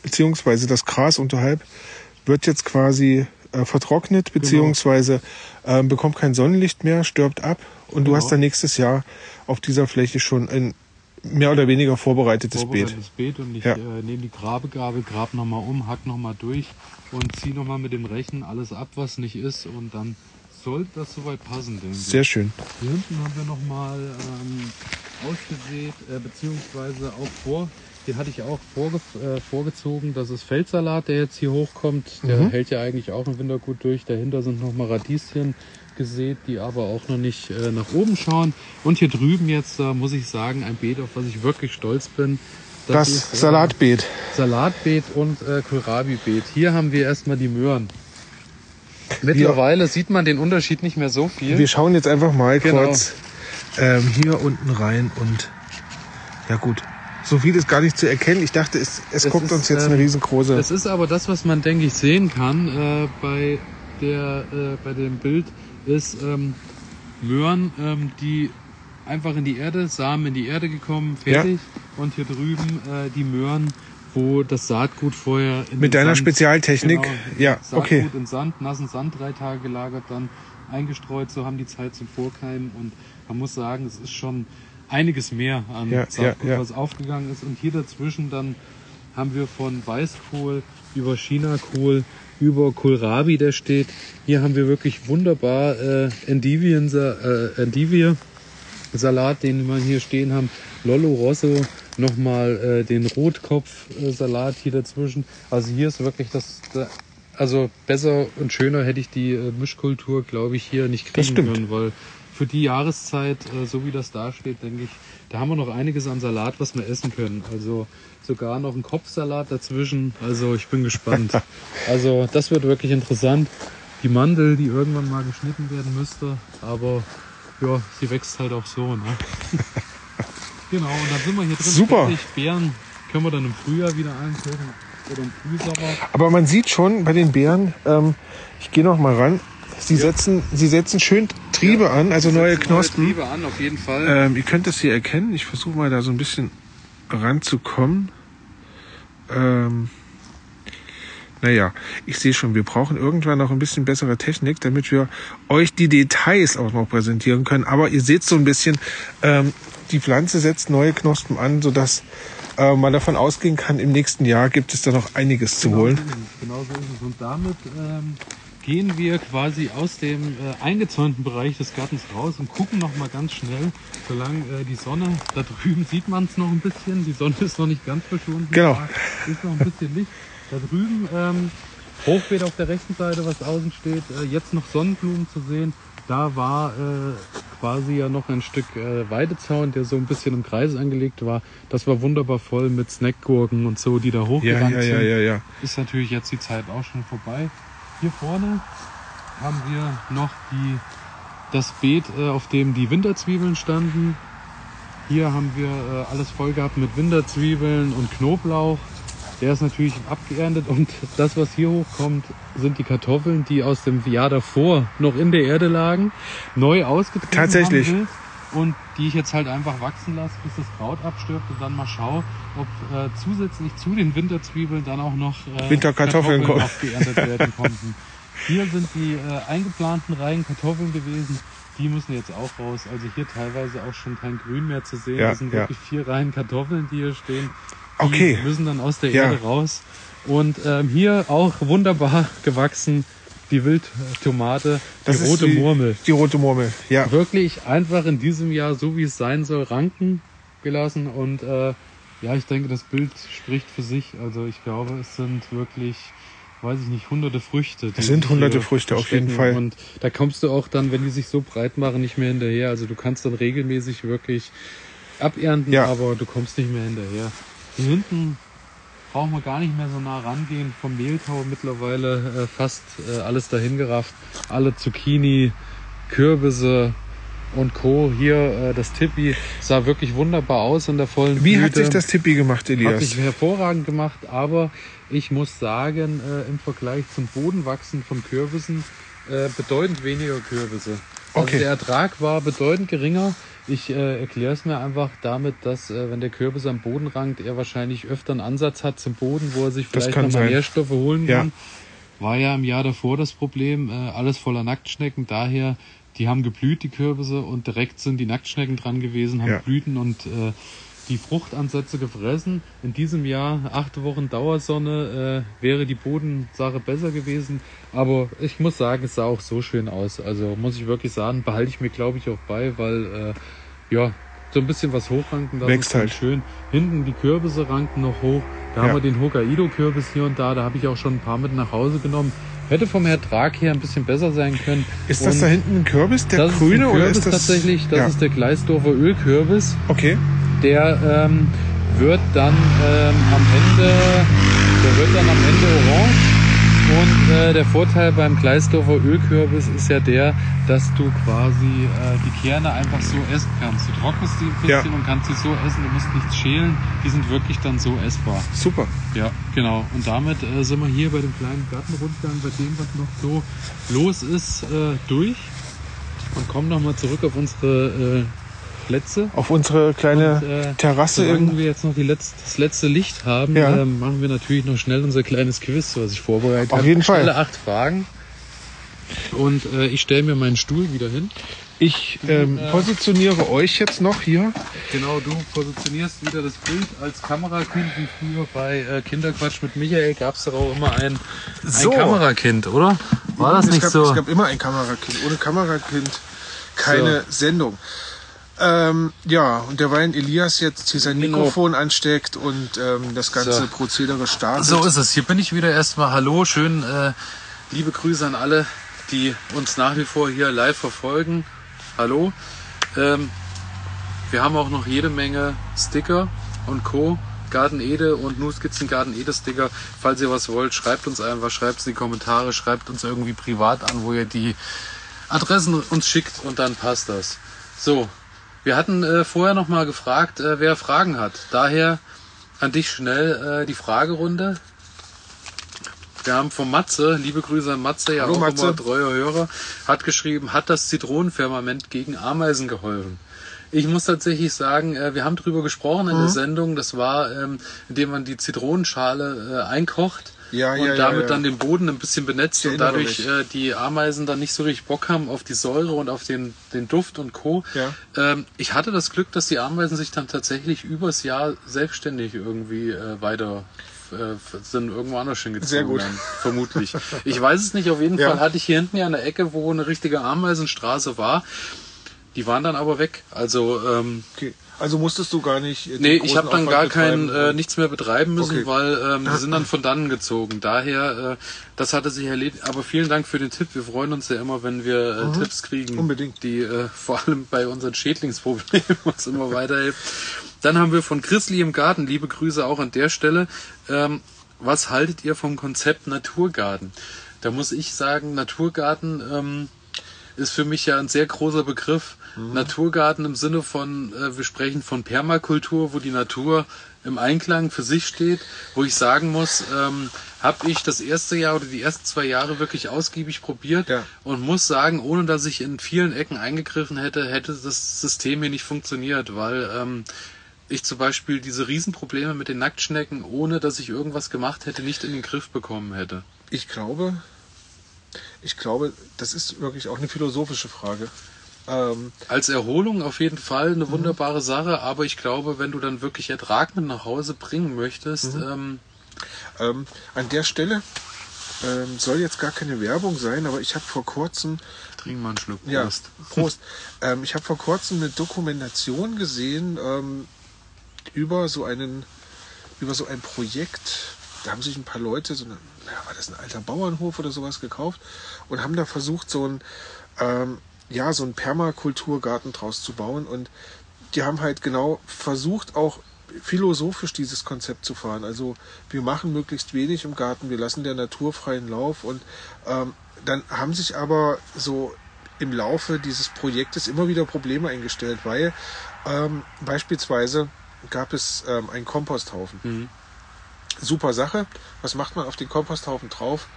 beziehungsweise das Gras unterhalb, wird jetzt quasi äh, vertrocknet, beziehungsweise äh, bekommt kein Sonnenlicht mehr, stirbt ab und du Genau. hast dann nächstes Jahr auf dieser Fläche schon ein mehr oder weniger vorbereitetes Beet. vorbereitetes Beet und ich Ja. äh, nehme die Grabegabel, grab nochmal um, hack nochmal durch und ziehe nochmal mit dem Rechen alles ab, was nicht ist und dann sollte das soweit passen, denke ich. Sehr schön. Hier hinten haben wir nochmal ähm, ausgesät, äh, beziehungsweise auch vor, den hatte ich auch vorge äh, vorgezogen. Das ist Feldsalat, der jetzt hier hochkommt. Der Mhm. hält ja eigentlich auch im Winter gut durch. Dahinter sind nochmal Radieschen gesät, die aber auch noch nicht äh, nach oben schauen. Und hier drüben jetzt, äh, muss ich sagen, ein Beet, auf was ich wirklich stolz bin. Das ist, äh, Salatbeet. Salatbeet und äh, Kohlrabi-Beet. Hier haben wir erstmal die Möhren. Mittlerweile sieht man den Unterschied nicht mehr so viel. Wir schauen jetzt einfach mal Genau. kurz ähm, hier unten rein und ja gut. So viel ist gar nicht zu erkennen. Ich dachte, es, es Es kommt ist, uns jetzt ähm, eine riesengroße. Das ist aber das, was man, denke ich, sehen kann äh, bei, der, äh, bei dem Bild, ist ähm, Möhren, ähm, die einfach in die Erde, Samen in die Erde gekommen, fertig. Und hier drüben äh, die Möhren, wo das Saatgut vorher in Mit deiner Sand- Spezialtechnik? Genau, Ja, Saatgut okay. in Sand, nassen Sand drei Tage gelagert, dann eingestreut, so haben die Zeit zum Vorkeimen. Und man muss sagen, es ist schon einiges mehr an Ja, Saatgut, ja, ja. was aufgegangen ist. Und hier dazwischen dann haben wir von Weißkohl über Chinakohl, über Kohlrabi, der steht. Hier haben wir wirklich wunderbar äh, Endivien, äh, Endivie Salat, den wir hier stehen haben. Lollo Rosso, nochmal äh, den Rotkopf-Salat hier dazwischen. Also hier ist wirklich das, da- also besser und schöner hätte ich die äh, Mischkultur, glaube ich, hier nicht kriegen können, weil für die Jahreszeit, äh, so wie das da steht, denke ich, da haben wir noch einiges an Salat, was wir essen können. Also sogar noch ein Kopfsalat dazwischen. Also ich bin gespannt. also das wird wirklich interessant. Die Mandel, die irgendwann mal geschnitten werden müsste, aber ja, sie wächst halt auch so. Ne? genau, und dann sind wir hier drin. Super. Beeren können wir dann im Frühjahr wieder angucken. Oder im Frühsommer. Aber man sieht schon bei den Beeren, ähm, ich gehe noch mal ran, sie, setzen, sie setzen schön Triebe an, also neue Knospen. Triebe an, auf jeden Fall. Ähm, ihr könnt das hier erkennen. Ich versuche mal da so ein bisschen ranzukommen. Ähm, naja, ich sehe schon, wir brauchen irgendwann noch ein bisschen bessere Technik, damit wir euch die Details auch noch präsentieren können. Aber ihr seht so ein bisschen, ähm, die Pflanze setzt neue Knospen an, sodass äh, man davon ausgehen kann, im nächsten Jahr gibt es da noch einiges zu holen. Genau so ist es. Und damit ähm, gehen wir quasi aus dem äh, eingezäunten Bereich des Gartens raus und gucken noch mal ganz schnell, solange äh, die Sonne, da drüben sieht man es noch ein bisschen, die Sonne ist noch nicht ganz verschwunden. Genau. Ist noch ein bisschen Licht. Da drüben ähm, Hochbeet auf der rechten Seite, was außen steht, äh, jetzt noch Sonnenblumen zu sehen. Da war äh, quasi ja noch ein Stück äh, Weidezaun, der so ein bisschen im Kreis angelegt war. Das war wunderbar voll mit Snackgurken und so, die da hochgerannt ja, ja, sind ja, ja. ist natürlich jetzt die Zeit auch schon vorbei. Hier vorne haben wir noch die, das Beet, äh, auf dem die Winterzwiebeln standen. Hier haben wir äh, alles voll gehabt mit Winterzwiebeln und Knoblauch. Der ist natürlich abgeerntet und das, was hier hochkommt, sind die Kartoffeln, die aus dem Jahr davor noch in der Erde lagen, neu ausgetreten Tatsächlich. haben und die ich jetzt halt einfach wachsen lasse, bis das Kraut abstirbt und dann mal schaue, ob äh, zusätzlich zu den Winterzwiebeln dann auch noch äh, Winterkartoffeln kommen. aufgeerntet werden konnten. Hier sind die äh, eingeplanten Reihen Kartoffeln gewesen. Die müssen jetzt auch raus. Also hier teilweise auch schon kein Grün mehr zu sehen. Ja, das sind ja. wirklich vier Reihen Kartoffeln, die hier stehen. Die Okay. müssen dann aus der Ja. Erde raus. Und ähm, hier auch wunderbar gewachsen die Wildtomate, die Das rote die, Murmel. Die rote Murmel, ja. Wirklich einfach in diesem Jahr, so wie es sein soll, ranken gelassen. Und äh, ja, ich denke, das Bild spricht für sich. Also ich glaube, es sind wirklich, weiß ich nicht, hunderte Früchte. die Es sind hunderte Früchte, auf jeden. Fall. Und da kommst du auch dann, wenn die sich so breit machen, nicht mehr hinterher. Also du kannst dann regelmäßig wirklich abernten, Ja. aber du kommst nicht mehr hinterher. Hier hinten brauchen wir gar nicht mehr so nah rangehen. Vom Mehltau mittlerweile äh, fast äh, alles dahin gerafft. Alle Zucchini, Kürbisse und Co. Hier äh, das Tippi sah wirklich wunderbar aus in der vollen Wie Blüte. hat sich das Tippi gemacht, Hat Elias? sich hervorragend gemacht, aber ich muss sagen, äh, im Vergleich zum Bodenwachsen von Kürbissen äh, bedeutend weniger Kürbisse. Also Okay. der Ertrag war bedeutend geringer. Ich äh, erkläre es mir einfach damit, dass äh, wenn der Kürbis am Boden rankt, er wahrscheinlich öfter einen Ansatz hat zum Boden, wo er sich vielleicht nochmal. Nährstoffe holen Ja. kann. war ja im Jahr davor das Problem, äh, alles voller Nacktschnecken. Daher, die haben geblüht, die Kürbisse, und direkt sind die Nacktschnecken dran gewesen, haben Ja. Blüten und äh, die Fruchtansätze gefressen. In diesem Jahr, acht Wochen Dauersonne, äh, wäre die Bodensache besser gewesen. Aber ich muss sagen, es sah auch so schön aus. Also muss ich wirklich sagen, behalte ich mir, glaube ich, auch bei, weil äh, ja, so ein bisschen was hochranken, das Wächst ist halt. schön. Hinten die Kürbisse ranken noch hoch. Da Ja. haben wir den Hokkaido-Kürbis hier und da. Da habe ich auch schon ein paar mit nach Hause genommen. Hätte vom Ertrag her ein bisschen besser sein können. Ist das Und da hinten ein Kürbis, der das grüne oder Kürbis ist das tatsächlich? Das ja. ist der Gleisdorfer Ölkürbis. Okay. Der ähm, wird dann ähm, am Ende, der wird dann am Ende orange. Und äh, der Vorteil beim Gleisdorfer Ölkürbis ist ja der, dass du quasi äh, die Kerne einfach so essen kannst. Du trocknest die ein Ja. bisschen und kannst sie so essen. Du musst nichts schälen. Die sind wirklich dann so essbar. Super. Ja, genau. Und damit äh, sind wir hier bei dem kleinen Gartenrundgang, bei dem, was noch so los ist, äh, durch. Und kommen nochmal zurück auf unsere äh, Plätze. Auf unsere kleine Und, äh, Terrasse im wir jetzt noch die letzte, das letzte Licht haben, Ja. ähm, machen wir natürlich noch schnell unser kleines Quiz, was ich vorbereitet Auf habe. jeden Ich stelle Fall. acht Fragen. Und äh, ich stelle mir meinen Stuhl wieder hin. Ich ähm, positioniere euch jetzt noch hier. Genau, du positionierst wieder das Bild als Kamerakind, wie früher bei äh, Kinderquatsch mit Michael gab es doch auch immer ein, So. ein Kamerakind, oder? War das es nicht gab, so? Es gab immer ein Kamerakind. Ohne Kamerakind keine Sendung. Ähm, ja, und derweil Elias jetzt hier sein. Mikrofon ansteckt und ähm, das ganze So. Prozedere startet. So ist es. Hier bin ich wieder erstmal. Hallo, schön. Äh, liebe Grüße an alle, die uns nach wie vor hier live verfolgen. Hallo. Ähm, wir haben auch noch jede Menge Sticker und Co. Garten Ede und Nuskizzen Garten Ede Sticker. Falls ihr was wollt, schreibt uns einfach, schreibt es in die Kommentare, schreibt uns irgendwie privat an, wo ihr die Adressen uns schickt und dann passt das. So, wir hatten äh, vorher noch mal gefragt, äh, wer Fragen hat. Daher an dich schnell äh, die Fragerunde. Wir haben von Matze, liebe Grüße an Matze, ja Hallo, auch Matze. immer treuer Hörer, hat geschrieben, hat das Zitronenferment gegen Ameisen geholfen? Ich muss tatsächlich sagen, äh, wir haben drüber gesprochen Mhm. in der Sendung. Das war, ähm, indem man die Zitronenschale äh, einkocht Ja, und ja, ja, damit ja. dann den Boden ein bisschen benetzt und dadurch äh, die Ameisen dann nicht so richtig Bock haben auf die Säure und auf den, den Duft und Co. Ja. Ähm, ich hatte das Glück, dass die Ameisen sich dann tatsächlich übers Jahr selbstständig irgendwie äh, weiter äh, sind irgendwo anders hingezogen. Sehr gut. Dann, vermutlich. Ich weiß es nicht. Auf jeden. Fall hatte ich hier hinten ja eine Ecke, wo eine richtige Ameisenstraße war. Die waren dann aber weg. Also ähm, Okay. Also musstest du gar nicht. äh, Nee, ich habe dann Aufwand gar kein äh, nichts mehr betreiben müssen, Okay. weil ähm, die sind dann von dannen gezogen. Daher, äh, das hatte sich erledigt. Aber vielen Dank für den Tipp. Wir freuen uns ja immer, wenn wir äh, Tipps kriegen, Mhm. Unbedingt. die äh, vor allem bei unseren Schädlingsproblemen uns immer weiterhelfen. Dann haben wir von Chrisli im Garten, liebe Grüße auch an der Stelle. Ähm, was haltet ihr vom Konzept Naturgarten? Da muss ich sagen, Naturgarten ähm, ist für mich ja ein sehr großer Begriff. Naturgarten im Sinne von, äh, wir sprechen von Permakultur, wo die Natur im Einklang für sich steht, wo ich sagen muss, ähm, habe ich das erste Jahr oder die ersten zwei Jahre wirklich ausgiebig probiert Ja. und muss sagen, ohne dass ich in vielen Ecken eingegriffen hätte, hätte das System hier nicht funktioniert, weil ähm, ich zum Beispiel diese Riesenprobleme mit den Nacktschnecken, ohne dass ich irgendwas gemacht hätte, nicht in den Griff bekommen hätte. Ich glaube, ich glaube, das ist wirklich auch eine philosophische Frage. Ähm, Als Erholung auf jeden Fall eine wunderbare Sache, aber ich glaube, wenn du dann wirklich Ertrag mit nach Hause bringen möchtest, ähm, ähm, an der Stelle ähm, soll jetzt gar keine Werbung sein, aber ich habe vor kurzem trink mal einen Schluck Ja, Prost. Prost. ähm, ich habe vor kurzem eine Dokumentation gesehen ähm, über so einen, über so ein Projekt. Da haben sich ein paar Leute, so eine, ja, war das ein alter Bauernhof oder sowas gekauft und haben da versucht, so ein, ähm, ja, so einen Permakulturgarten draus zu bauen und die haben halt genau versucht, auch philosophisch dieses Konzept zu fahren. Also wir machen möglichst wenig im Garten, wir lassen der Natur freien Lauf und ähm, dann haben sich aber so im Laufe dieses Projektes immer wieder Probleme eingestellt, weil ähm, beispielsweise gab es ähm, einen Komposthaufen. Mhm. Super Sache. Was macht man auf den Komposthaufen drauf?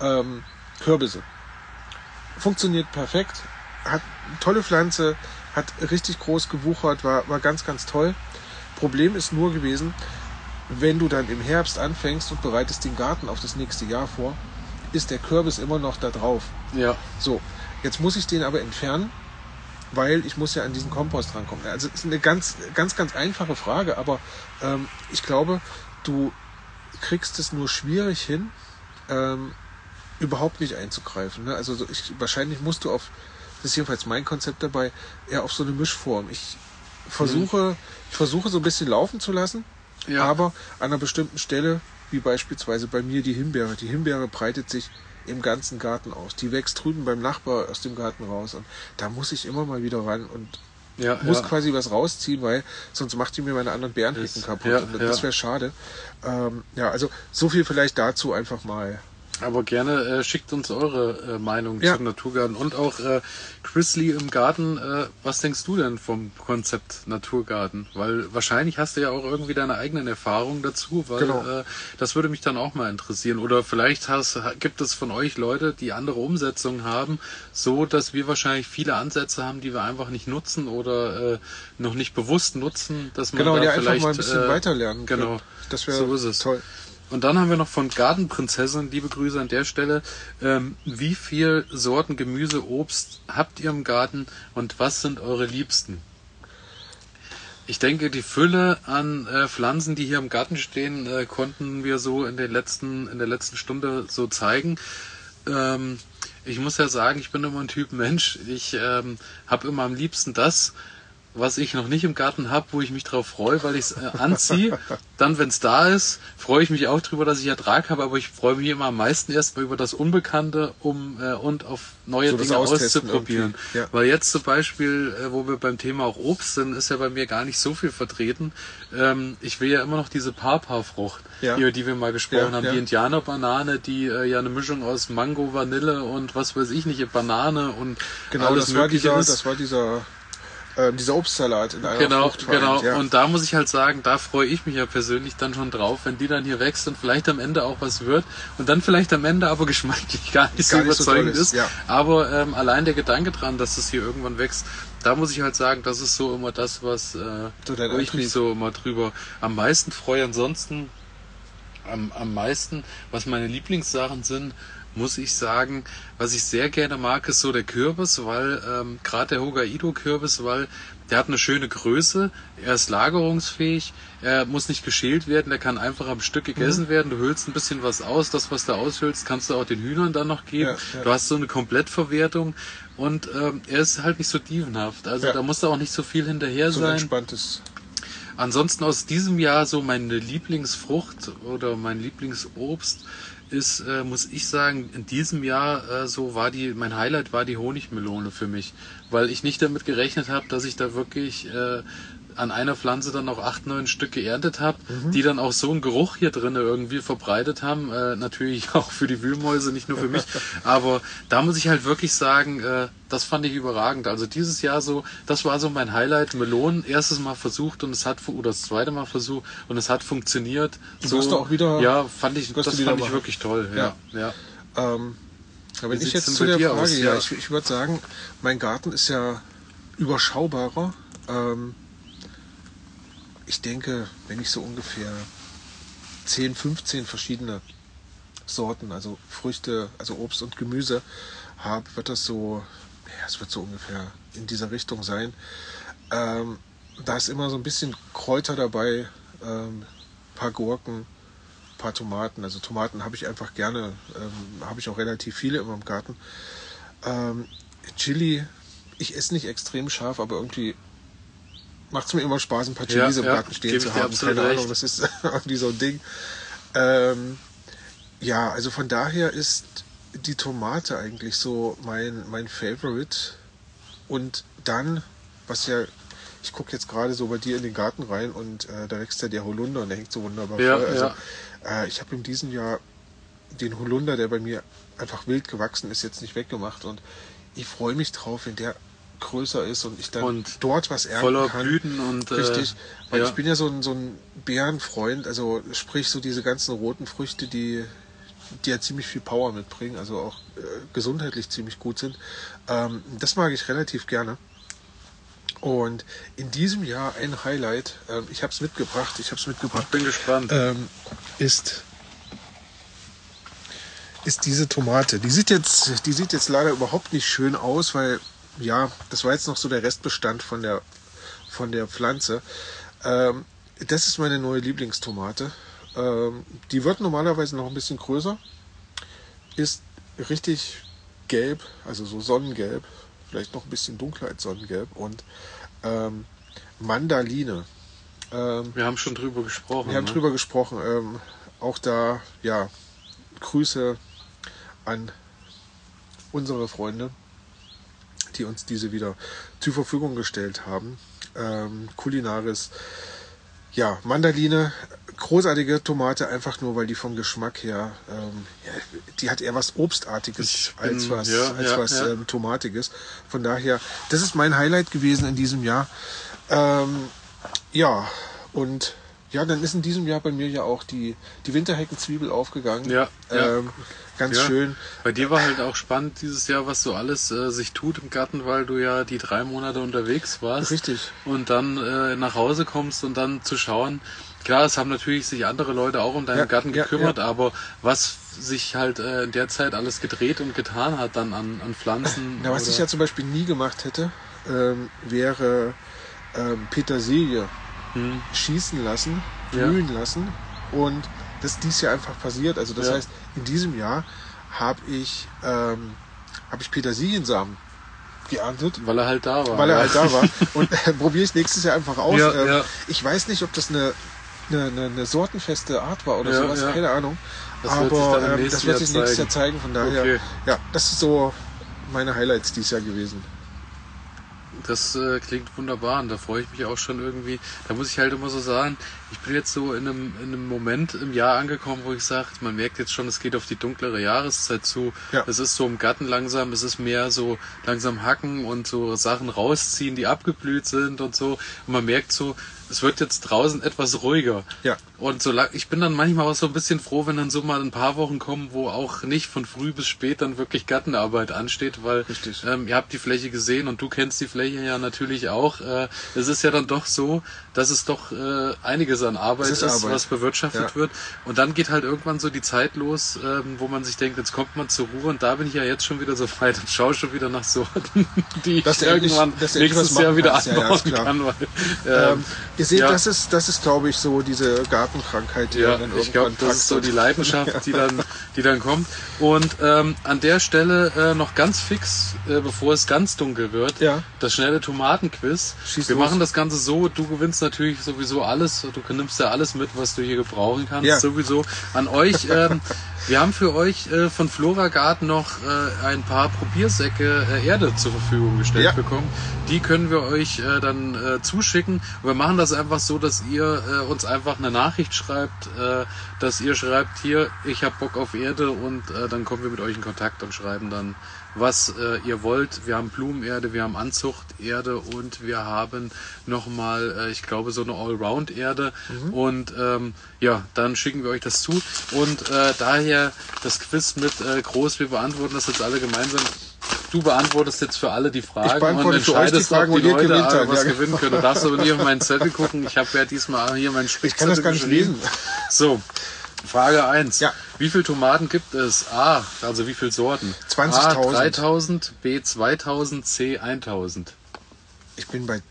Ähm, Kürbisse. Funktioniert perfekt. Hat tolle Pflanze, hat richtig groß gewuchert, war, war ganz, ganz toll. Problem ist nur gewesen, wenn du dann im Herbst anfängst und bereitest den Garten auf das nächste Jahr vor ist der Kürbis immer noch da drauf. Ja. So, jetzt muss ich den aber entfernen, weil ich muss ja an diesen Kompost rankommen. Also es ist eine ganz, ganz, ganz einfache Frage, aber ähm, ich glaube, du kriegst es nur schwierig hin, ähm, überhaupt nicht einzugreifen. Ne? Also so ich, wahrscheinlich musst du auf, das ist jedenfalls mein Konzept dabei, eher auf so eine Mischform. Ich versuche, ich versuche so ein bisschen laufen zu lassen, Ja. aber an einer bestimmten Stelle, wie beispielsweise bei mir die Himbeere. Die Himbeere breitet sich im ganzen Garten aus. Die wächst drüben beim Nachbar aus dem Garten raus und da muss ich immer mal wieder ran und Ja, muss ja. quasi was rausziehen, weil sonst macht die mir meine anderen Bärenhecken kaputt. ja, und das wäre schade. Ähm, ja, also so viel vielleicht dazu einfach mal. Aber gerne äh, schickt uns eure äh, Meinung Ja. zum Naturgarten. Und auch äh, Chrisley im Garten, äh, was denkst du denn vom Konzept Naturgarten? Weil wahrscheinlich hast du ja auch irgendwie deine eigenen Erfahrungen dazu, weil Genau. äh, das würde mich dann auch mal interessieren. Oder vielleicht hast, gibt es von euch Leute, die andere Umsetzungen haben, so dass wir wahrscheinlich viele Ansätze haben, die wir einfach nicht nutzen oder äh, noch nicht bewusst nutzen, dass man Genau, da ja, einfach vielleicht mal ein bisschen äh, weiterlernen. Genau. Das wäre So ist es. toll. Und dann haben wir noch von Gartenprinzessin, liebe Grüße an der Stelle. Ähm, wie viel Sorten Gemüse, Obst habt ihr im Garten und was sind eure Liebsten? Ich denke, die Fülle an äh, Pflanzen, die hier im Garten stehen, äh, konnten wir so in, den letzten, in der letzten Stunde so zeigen. Ähm, ich muss ja sagen, ich bin immer ein Typ Mensch. Ich ähm, habe immer am liebsten das, was ich noch nicht im Garten habe, wo ich mich drauf freue, weil ich es äh, anziehe. Dann, wenn es da ist, freue ich mich auch drüber, dass ich Ertrag habe, aber ich freue mich immer am meisten erstmal über das Unbekannte um äh, und auf neue So Dinge auszuprobieren. ja. Weil jetzt zum Beispiel, äh, wo wir beim Thema auch Obst sind, ist ja bei mir gar nicht so viel vertreten. Ähm, ich will ja immer noch diese Papa-Frucht, Ja. über die wir mal gesprochen Ja, haben, die Indianerbanane, die äh, ja eine Mischung aus Mango, Vanille und was weiß ich nicht, Banane und Genau, alles das war Mögliche dieser, ist. das war dieser, äh, dieser Obstsalat in einer Genau, Frucht vereint, genau. Ja. Und da muss ich halt sagen, da freue ich mich ja persönlich dann schon drauf, wenn die dann hier wächst und vielleicht am Ende auch was wird und dann vielleicht am Ende aber geschmacklich gar nicht so Gar nicht so überzeugend toll ist. ist, ja. Aber ähm, allein der Gedanke dran, dass es hier irgendwann wächst, da muss ich halt sagen, das ist so immer das, was äh, So wo ich mich so immer drüber am meisten freue. Ansonsten am, am meisten, was meine Lieblingssachen sind, muss ich sagen, was ich sehr gerne mag, ist so der Kürbis, weil ähm, gerade der Hokkaido-Kürbis, weil der hat eine schöne Größe, er ist lagerungsfähig, er muss nicht geschält werden, der kann einfach am Stück Mhm. gegessen werden. Du hüllst ein bisschen was aus, das, was du aushüllst, kannst du auch den Hühnern dann noch geben. Ja, ja. Du hast so eine Komplettverwertung und ähm, er ist halt nicht so dievenhaft. Also Ja. da musst du auch nicht so viel hinterher so ein sein. entspanntes. Ansonsten aus diesem Jahr so meine Lieblingsfrucht oder mein Lieblingsobst ist, äh, muss ich sagen, in diesem Jahr äh, so war die, mein Highlight war die Honigmelone für mich, weil ich nicht damit gerechnet habe, dass ich da wirklich äh, an einer Pflanze dann noch acht, neun Stück geerntet habe, die dann auch so einen Geruch hier drin irgendwie verbreitet haben. Äh, natürlich auch für die Wühlmäuse, nicht nur für mich. Aber da muss ich halt wirklich sagen, äh, das fand ich überragend. Also dieses Jahr so, das war so mein Highlight. Melonen, erstes Mal versucht und es hat, oder das zweite Mal versucht und es hat funktioniert. Du so, wirst auch wieder- ja, fand ich, das fand ich wirklich toll. Ja, ja. Ähm, aber wenn ich jetzt zu der Frage, aus? ja, Ja. ich, ich würde sagen, mein Garten ist ja überschaubarer. Ähm, ich denke, wenn ich so ungefähr 10, 15 verschiedene Sorten, also Früchte, also Obst und Gemüse habe, wird das so, ja, es wird so ungefähr in dieser Richtung sein. Ähm, da ist immer so ein bisschen Kräuter dabei, ähm, paar Gurken, paar Tomaten. Also Tomaten habe ich einfach gerne, ähm, habe ich auch relativ viele immer im Garten. Ähm, Chili, ich esse nicht extrem scharf, aber irgendwie macht es mir immer Spaß, ein paar Ja, Chilis im ja, Garten stehen zu haben. Keine Ahnung, recht. das ist irgendwie so ein Ding. Ähm, ja, also von daher ist die Tomate eigentlich so mein, mein Favorite. Und dann, was ja, ich gucke jetzt gerade so bei dir in den Garten rein und äh, da wächst ja der Holunder und der hängt so wunderbar Ja, voll. Also, ja. äh, ich habe in diesem Jahr den Holunder, der bei mir einfach wild gewachsen ist, jetzt nicht weggemacht und ich freue mich drauf, wenn der größer ist und ich dann Und dort was ernten voller kann. Blüten und, äh, Richtig, weil ja. ich bin ja so ein, so ein Beerenfreund, also sprich so diese ganzen roten Früchte, die, die ja ziemlich viel Power mitbringen, also auch äh, gesundheitlich ziemlich gut sind. Ähm, das mag ich relativ gerne. Und in diesem Jahr ein Highlight, ähm, ich habe es mitgebracht, ich habe es mitgebracht, Bin gespannt. ähm, ist ist diese Tomate. Die sieht jetzt, die sieht jetzt leider überhaupt nicht schön aus, weil ja, das war jetzt noch so der Restbestand von der von der Pflanze. Ähm, das ist meine neue Lieblingstomate. Ähm, die wird normalerweise noch ein bisschen größer, ist richtig gelb, also so Sonnengelb, vielleicht noch ein bisschen dunkler als Sonnengelb und ähm, Mandaline. Ähm, wir haben schon drüber gesprochen. Wir haben ne? drüber gesprochen. Ähm, auch da, ja, Grüße an unsere Freunde, die uns diese wieder zur Verfügung gestellt haben. Ähm, Kulinaris, ja, Mandaline, großartige Tomate, einfach nur, weil die vom Geschmack her, ähm, ja, die hat eher was Obstartiges bin, als was, ja, als ja, was Ähm, Tomatiges. Von daher, das ist mein Highlight gewesen in diesem Jahr. Ähm, ja, und ja, dann ist in diesem Jahr bei mir ja auch die, die Winterheckenzwiebel aufgegangen. Ja. Ähm, ganz ja. schön. Bei dir war halt auch spannend dieses Jahr, was so alles äh, sich tut im Garten, weil du ja die drei Monate unterwegs warst. Richtig. Und dann äh, nach Hause kommst und dann zu schauen. Klar, es haben natürlich sich andere Leute auch um deinen ja, Garten gekümmert, ja, aber was sich halt äh, in der Zeit alles gedreht und getan hat dann an, an Pflanzen. Na, was ich ja zum Beispiel nie gemacht hätte, ähm, wäre ähm, Petersilie hm. schießen lassen, blühen ja. lassen. Und das dies Jahr einfach passiert. Also das ja. heißt, in diesem Jahr habe ich, ähm, hab ich Petersiliensamen geerntet. Weil er halt da war. Weil er halt da war. Und äh, probiere ich nächstes Jahr einfach aus. Ja, ähm, ja. Ich weiß nicht, ob das eine, eine, eine, eine sortenfeste Art war oder sowas, keine Ahnung. Das Aber wird ähm, das wird sich nächstes Jahr zeigen. Von daher, okay. ja, das ist so meine Highlights dieses Jahr gewesen. Das äh, klingt wunderbar und da freue ich mich auch schon irgendwie. Da muss ich halt immer so sagen, ich bin jetzt so in einem, in einem Moment im Jahr angekommen, wo ich sage, man merkt jetzt schon, es geht auf die dunklere Jahreszeit zu. Ja. Es ist so im Garten langsam, es ist mehr so langsam hacken und so Sachen rausziehen, die abgeblüht sind und so. Und man merkt so, es wird jetzt draußen etwas ruhiger. Ja. Und so ich bin dann manchmal auch so ein bisschen froh, wenn dann so mal ein paar Wochen kommen, wo auch nicht von früh bis spät dann wirklich Gartenarbeit ansteht, weil ähm, ihr habt die Fläche gesehen und du kennst die Fläche ja natürlich auch. Äh, es ist ja dann doch so, dass es doch äh, einiges an Arbeit ist, ist Arbeit. was bewirtschaftet ja. wird. Und dann geht halt irgendwann so die Zeit los, ähm, wo man sich denkt, jetzt kommt man zur Ruhe und da bin ich ja jetzt schon wieder so weit und schaue schon wieder nach Sorten, die dass ich irgendwann nächstes Jahr wieder anbauen ja, kann. Weil, ähm, ähm Ihr seht, ja. das ist, das ist, glaube ich, so diese Gartenkrankheit, die ja, dann ich glaube, das ist so die Leidenschaft, die dann, die dann kommt. Und ähm, an der Stelle äh, noch ganz fix, äh, bevor es ganz dunkel wird, ja. das schnelle Tomatenquiz. Schieß Wir los. machen das Ganze so, du gewinnst natürlich sowieso alles, du nimmst ja alles mit, was du hier gebrauchen kannst, ja. sowieso. An euch, ähm, wir haben für euch äh, von Flora Garten noch äh, ein paar Probiersäcke äh, Erde zur Verfügung gestellt ja. bekommen. Die können wir euch äh, dann äh, zuschicken. Und wir machen das einfach so, dass ihr äh, uns einfach eine Nachricht schreibt, äh, dass ihr schreibt, hier, ich habe Bock auf Erde und äh, dann kommen wir mit euch in Kontakt und schreiben dann was äh, ihr wollt. Wir haben Blumenerde, wir haben Anzuchterde und wir haben nochmal, äh, ich glaube, so eine Allround-Erde. Mhm. Und ähm, ja, dann schicken wir euch das zu. Und äh, daher das Quiz mit äh, groß, wir beantworten das jetzt alle gemeinsam. Du beantwortest jetzt für alle die Fragen und entscheidest, die Fragen, ob die Leute dann, was ja, gewinnen können. Du darfst aber nie auf meinen Zettel gucken. Ich habe ja diesmal hier meinen Spickzettel Ich kann das gar nicht lesen. So, Frage 1. Ja. Wie viele Tomaten gibt es? A, also wie viele Sorten? 20.000. A, 3000, B, 2000, C, 1000. Ich bin bei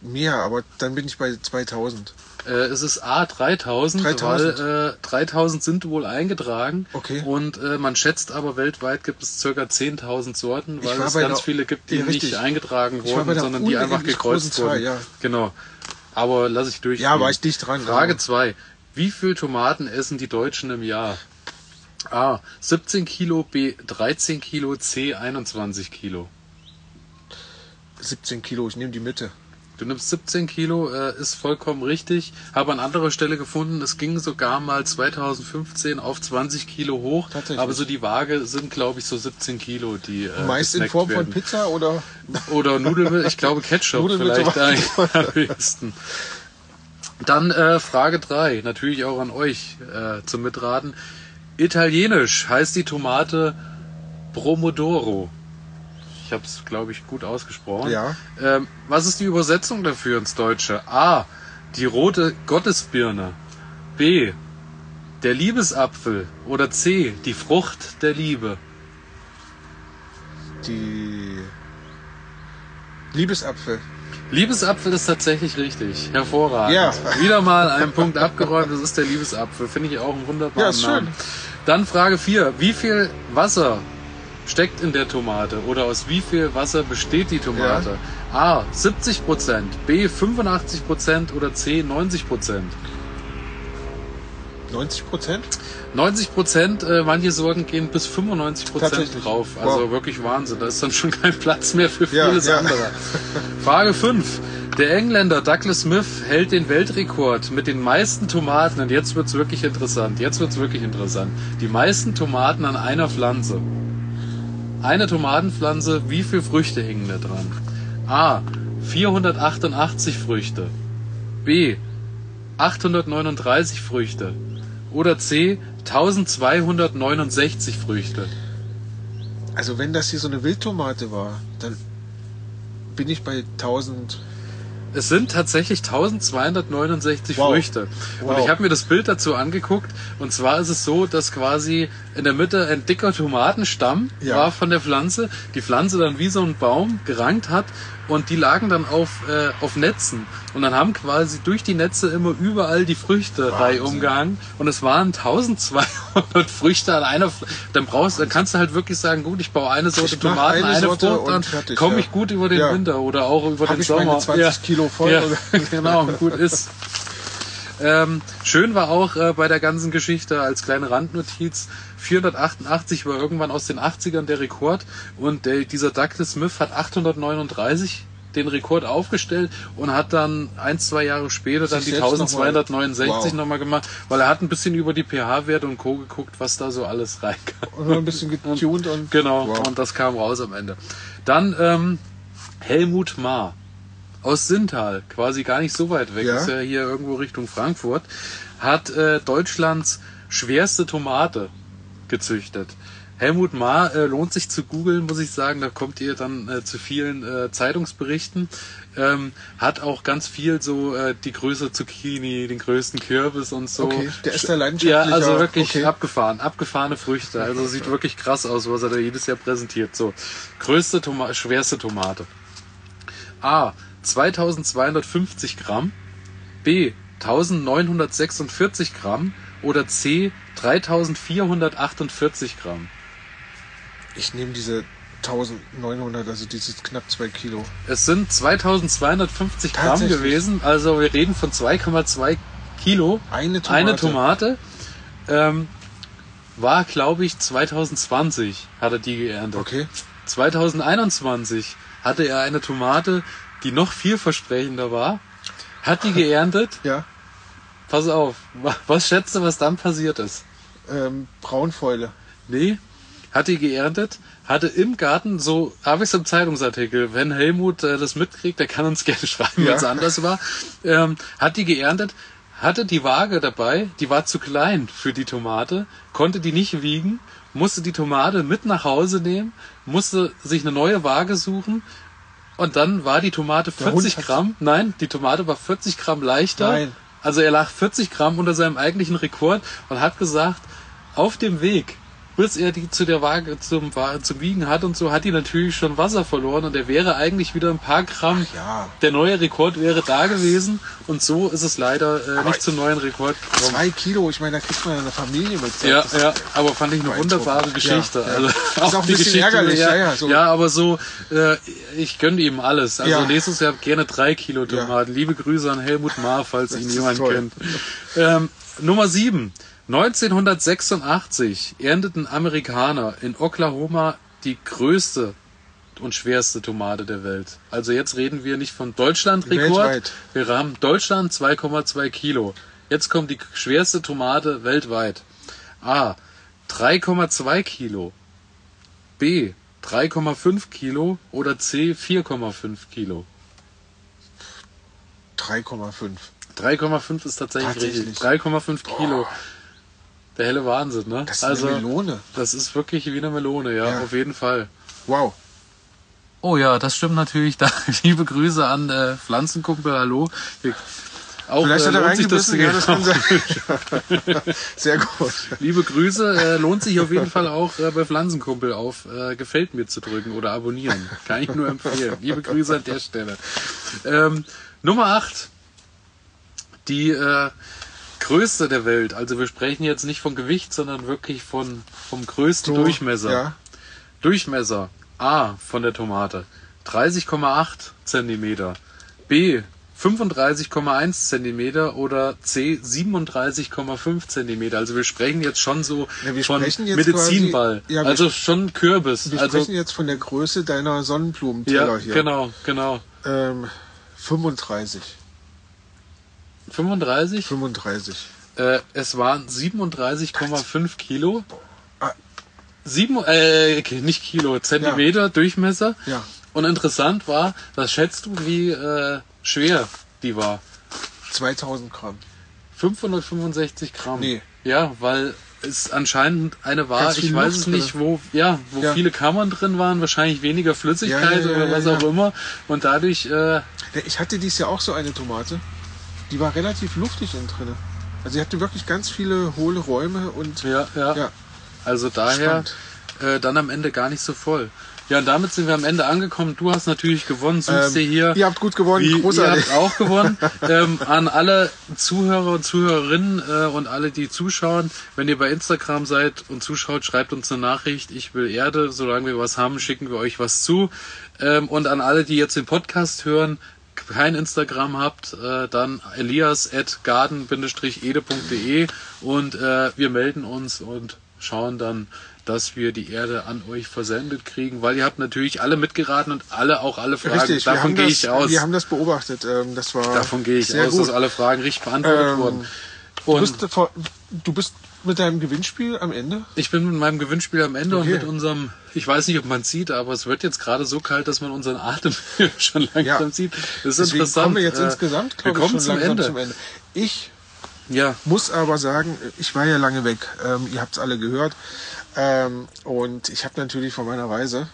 mehr, aber dann bin ich bei 2000. Äh, es ist A 3000, 3000. weil äh, 3000 sind wohl eingetragen. Okay. Und äh, man schätzt aber weltweit gibt es ca. 10.000 Sorten, weil es ganz viele gibt, die ja, nicht eingetragen wurden, sondern die einfach gekreuzt wurden. ja. Genau. Aber lass ich durch. Ja, war ich dicht dran. Frage 2. Wie viel Tomaten essen die Deutschen im Jahr? A. 17 Kilo, B. 13 Kilo, C. 21 Kilo. 17 Kilo, ich nehme die Mitte. Du nimmst 17 Kilo, äh, ist vollkommen richtig. Habe an anderer Stelle gefunden, es ging sogar mal 2015 auf 20 Kilo hoch. Aber so die Waage sind, glaube ich, so 17 Kilo, die. Äh, Meist in Form werden. von Pizza oder? Oder Nudelmilch, ich glaube Ketchup vielleicht am höchsten. Dann äh, Frage 3, natürlich auch an euch äh, zum Mitraten. Italienisch heißt die Tomate Bromodoro. Ich habe es, glaube ich, gut ausgesprochen. Ja. Ähm, was ist die Übersetzung dafür ins Deutsche? A. Die rote Gottesbirne. B. der Liebesapfel oder C, die Frucht der Liebe? Die Liebesapfel. Liebesapfel ist tatsächlich richtig. Hervorragend. Ja. Wieder mal einen Punkt abgeräumt. Das ist der Liebesapfel. Finde ich auch einen wunderbaren Ja, ist schön. Namen. Dann Frage 4. Wie viel Wasser steckt in der Tomate? Oder aus wie viel Wasser besteht die Tomate? A. 70% B. 85% oder C. 90 90 Prozent? 90 Prozent, äh, manche Sorten gehen bis 95 Prozent drauf. Also Wow. wirklich Wahnsinn. Da ist dann schon kein Platz mehr für Ja, vieles ja. andere. Frage 5. Der Engländer Douglas Smith hält den Weltrekord mit den meisten Tomaten. Und jetzt wird's wirklich interessant. Jetzt wird's wirklich interessant. Die meisten Tomaten an einer Pflanze. Eine Tomatenpflanze, wie viele Früchte hängen da dran? A. 488 Früchte. B. 839 Früchte. Oder C. 1269 Früchte. Also wenn das hier so eine Wildtomate war, dann bin ich bei 1000. Es sind tatsächlich 1269 Wow. Früchte. Und Wow. ich habe mir das Bild dazu angeguckt. Und zwar ist es so, dass quasi in der Mitte ein dicker Tomatenstamm Ja. war von der Pflanze. Die Pflanze dann wie so ein Baum gerankt hat. Und die lagen dann auf, äh, auf Netzen. Und dann haben quasi durch die Netze immer überall die Früchte Wahnsinn. umgehangen. Und es waren 1200 Früchte an einer. Pfl- Dann brauchst, dann kannst du halt wirklich sagen, gut, ich baue eine Sorte Tomaten, eine eine, Sorte Frucht an, fertig, komme ja. ich gut über den Ja. Winter oder auch über Hab den ich meine Sommer. 20 Kilo voll, Ja, genau, gut ist. Ähm, schön war auch äh, bei der ganzen Geschichte als kleine Randnotiz, 488 war irgendwann aus den 80ern der Rekord und der, dieser Douglas Smith hat 839 den Rekord aufgestellt und hat dann ein, zwei Jahre später dann die selbst noch mal- 1269 Wow. nochmal gemacht, weil er hat ein bisschen über die pH-Werte und Co. geguckt, was da so alles reinkam. Und ein bisschen getuned und. Genau, Wow. und das kam raus am Ende. Dann ähm, Helmut Maar aus Sintal, quasi gar nicht so weit weg, Ja. ist ja hier irgendwo Richtung Frankfurt, hat äh, Deutschlands schwerste Tomate gezüchtet. Helmut Maar äh, lohnt sich zu googeln, muss ich sagen. Da kommt ihr dann äh, zu vielen äh, Zeitungsberichten. Ähm, hat auch ganz viel so äh, die größte Zucchini, den größten Kürbis und so. Okay, der ist da Ja, leidenschaftlicher. also wirklich Okay. abgefahren, abgefahrene Früchte. Also sieht wirklich krass aus, was er da jedes Jahr präsentiert. So, größte Toma schwerste Tomate. A. 2250 Gramm. B. 1946 Gramm. Oder C. 3448 Gramm. Ich nehme diese 1900, also dieses knapp 2 Kilo. Es sind 2250 Gramm gewesen. Also wir reden von 2,2 Kilo. Eine Tomate. Eine Tomate. Ähm, war, glaube ich, 2020 hat er die geerntet. Okay. 2021 hatte er eine Tomate, die noch vielversprechender war. Hat die geerntet. Ja. Pass auf. wa- Was schätzt du, was dann passiert ist? Ähm, Braunfäule. Nee, hat die geerntet, hatte im Garten, so habe ich es im Zeitungsartikel, wenn Helmut äh, das mitkriegt, der kann uns gerne schreiben, Ja. wenn es anders war, ähm, hat die geerntet, hatte die Waage dabei, die war zu klein für die Tomate, konnte die nicht wiegen, musste die Tomate mit nach Hause nehmen, musste sich eine neue Waage suchen und dann war die Tomate Der Hund 40 hat's- Gramm, nein, die Tomate war 40 Gramm leichter. Nein. Also er lag 40 Gramm unter seinem eigentlichen Rekord und hat gesagt, auf dem Weg, bis er die zu der Waage zum, zum Wiegen hat und so, hat die natürlich schon Wasser verloren und er wäre eigentlich wieder ein paar Gramm. ja. Der neue Rekord wäre da gewesen und so ist es leider äh, nicht zum neuen Rekord gekommen. Zwei Kilo, ich meine, da kriegt man eine Familie mit. Ja, Das- ja, aber fand ich eine wunderbare Geschichte. Ja, ja. Also Ist auch ein die bisschen ärgerlich, ja, ja, ja, so. ja, aber so, äh, ich gönne ihm alles. Also nächstes Jahr gerne drei Kilo Tomaten. Liebe Grüße an Helmut Maar, falls Das ihn jemand toll. kennt. Ähm, Nummer sieben. 1986 ernteten Amerikaner in Oklahoma die größte und schwerste Tomate der Welt. Also jetzt reden wir nicht von Deutschland-Rekord. Wir haben Deutschland 2,2 Kilo. Jetzt kommt die schwerste Tomate weltweit. A. 3,2 Kilo. B. 3,5 Kilo. Oder C. 4,5 Kilo. 3,5. 3,5 ist tatsächlich, Tatsächlich. richtig. 3,5 Kilo. Der helle Wahnsinn, ne? Das ist also, eine Melone. das ist wirklich wie eine Melone, ja, Ja. auf jeden Fall. Wow. Oh ja, das stimmt natürlich. Da, liebe Grüße an äh, Pflanzenkumpel, hallo. Wir, Auch Vielleicht äh, hat er das zu reingebissen, ja, das kann sein. Sehr gut. Liebe Grüße, äh, lohnt sich auf jeden Fall auch äh, bei Pflanzenkumpel auf äh, Gefällt mir zu drücken oder abonnieren. Kann ich nur empfehlen. Liebe Grüße an der Stelle. Ähm, Nummer 8. Die äh, größte der Welt. Also wir sprechen jetzt nicht von Gewicht, sondern wirklich von vom größten So, Durchmesser. Ja. Durchmesser A von der Tomate 30,8 Zentimeter, B 35,1 Zentimeter oder C 37,5 Zentimeter. Also wir sprechen jetzt schon so Ja, wir von jetzt Medizinball. quasi- ja, wir also schon Kürbis. Wir also sprechen jetzt von der Größe deiner Sonnenblumenteller ja, hier. genau, genau. Ähm, 35. 35. 35. Äh, es waren 37,5 Kilo. Ah. Sieben, äh, okay, nicht Kilo, Zentimeter Durchmesser. Ja. Und interessant war, was schätzt du, wie äh, schwer die war? 2000 Gramm. 565 Gramm. Nee. Ja, weil es anscheinend eine war, ich weiß Luft es nicht, wo, ja, wo Ja. viele Kammern drin waren, wahrscheinlich weniger Flüssigkeit Ja, ja, ja, oder was ja, auch ja. immer. Und dadurch, äh, Ja, Ich hatte dies Jahr auch so eine Tomate. Die war relativ luftig innen drin. Also sie hatte wirklich ganz viele hohle Räume und ja, ja. ja. Also daher äh, dann am Ende gar nicht so voll. Ja, und damit sind wir am Ende angekommen. Du hast natürlich gewonnen, suchst dir Ähm, hier. ihr habt gut gewonnen, Wie, großartig. Ihr habt auch gewonnen. ähm, an alle Zuhörer und Zuhörerinnen äh, und alle, die zuschauen, wenn ihr bei Instagram seid und zuschaut, schreibt uns eine Nachricht. Ich will Erde. Solange wir was haben, schicken wir euch was zu. Ähm, und an alle, die jetzt den Podcast hören, kein Instagram habt, äh, dann elias at garden-ede.de und äh, wir melden uns und schauen dann, dass wir die Erde an euch versendet kriegen, weil ihr habt natürlich alle mitgeraten und alle auch alle Fragen. Richtig, Davon gehe ich aus. wir haben das beobachtet. Ähm, das war Davon gehe ich aus, gut. dass alle Fragen richtig beantwortet Ähm, wurden. Du Und bist, vor- du bist mit deinem Gewinnspiel am Ende? ich bin mit meinem Gewinnspiel am Ende Okay. und mit unserem, ich weiß nicht, ob man sieht, aber es wird jetzt gerade so kalt, dass man unseren Atem schon langsam Ja. sieht. Das ist Deswegen interessant. kommen wir jetzt Äh, insgesamt, wir glaube ich, kommen schon zum langsam Ende. zum Ende. Ich Ja, muss aber sagen, ich war ja lange weg. Ähm, ihr habt es alle gehört. Ähm, und ich habe natürlich von meiner Reise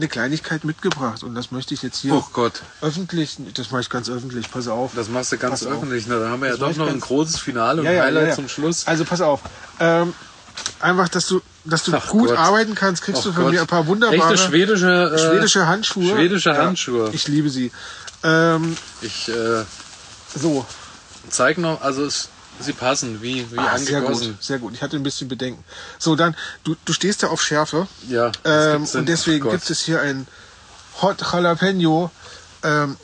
eine Kleinigkeit mitgebracht. Und das möchte ich jetzt hier oh Gott, öffentlich, das mache ich ganz öffentlich, pass auf. das machst du ganz Pass öffentlich. Na, da haben wir ja Das mach doch noch ein großes Finale und Ja, ja, Highlight ja, ja. zum Schluss. Also pass auf. Ähm, einfach, dass du, dass du Ach gut Gott. arbeiten kannst, kriegst Och du von Gott. mir ein paar wunderbare Echte schwedische, äh, schwedische Handschuhe. schwedische Ja, Handschuhe. ich liebe sie. Ähm, Ich äh, so, zeig noch, also es, sie passen wie, wie ah, sehr gut, sehr gut. Ich hatte ein bisschen Bedenken. So, dann, du, du stehst ja auf Schärfe. Ja, Ähm, und deswegen oh gibt es hier ein Hot Jalapeno ähm,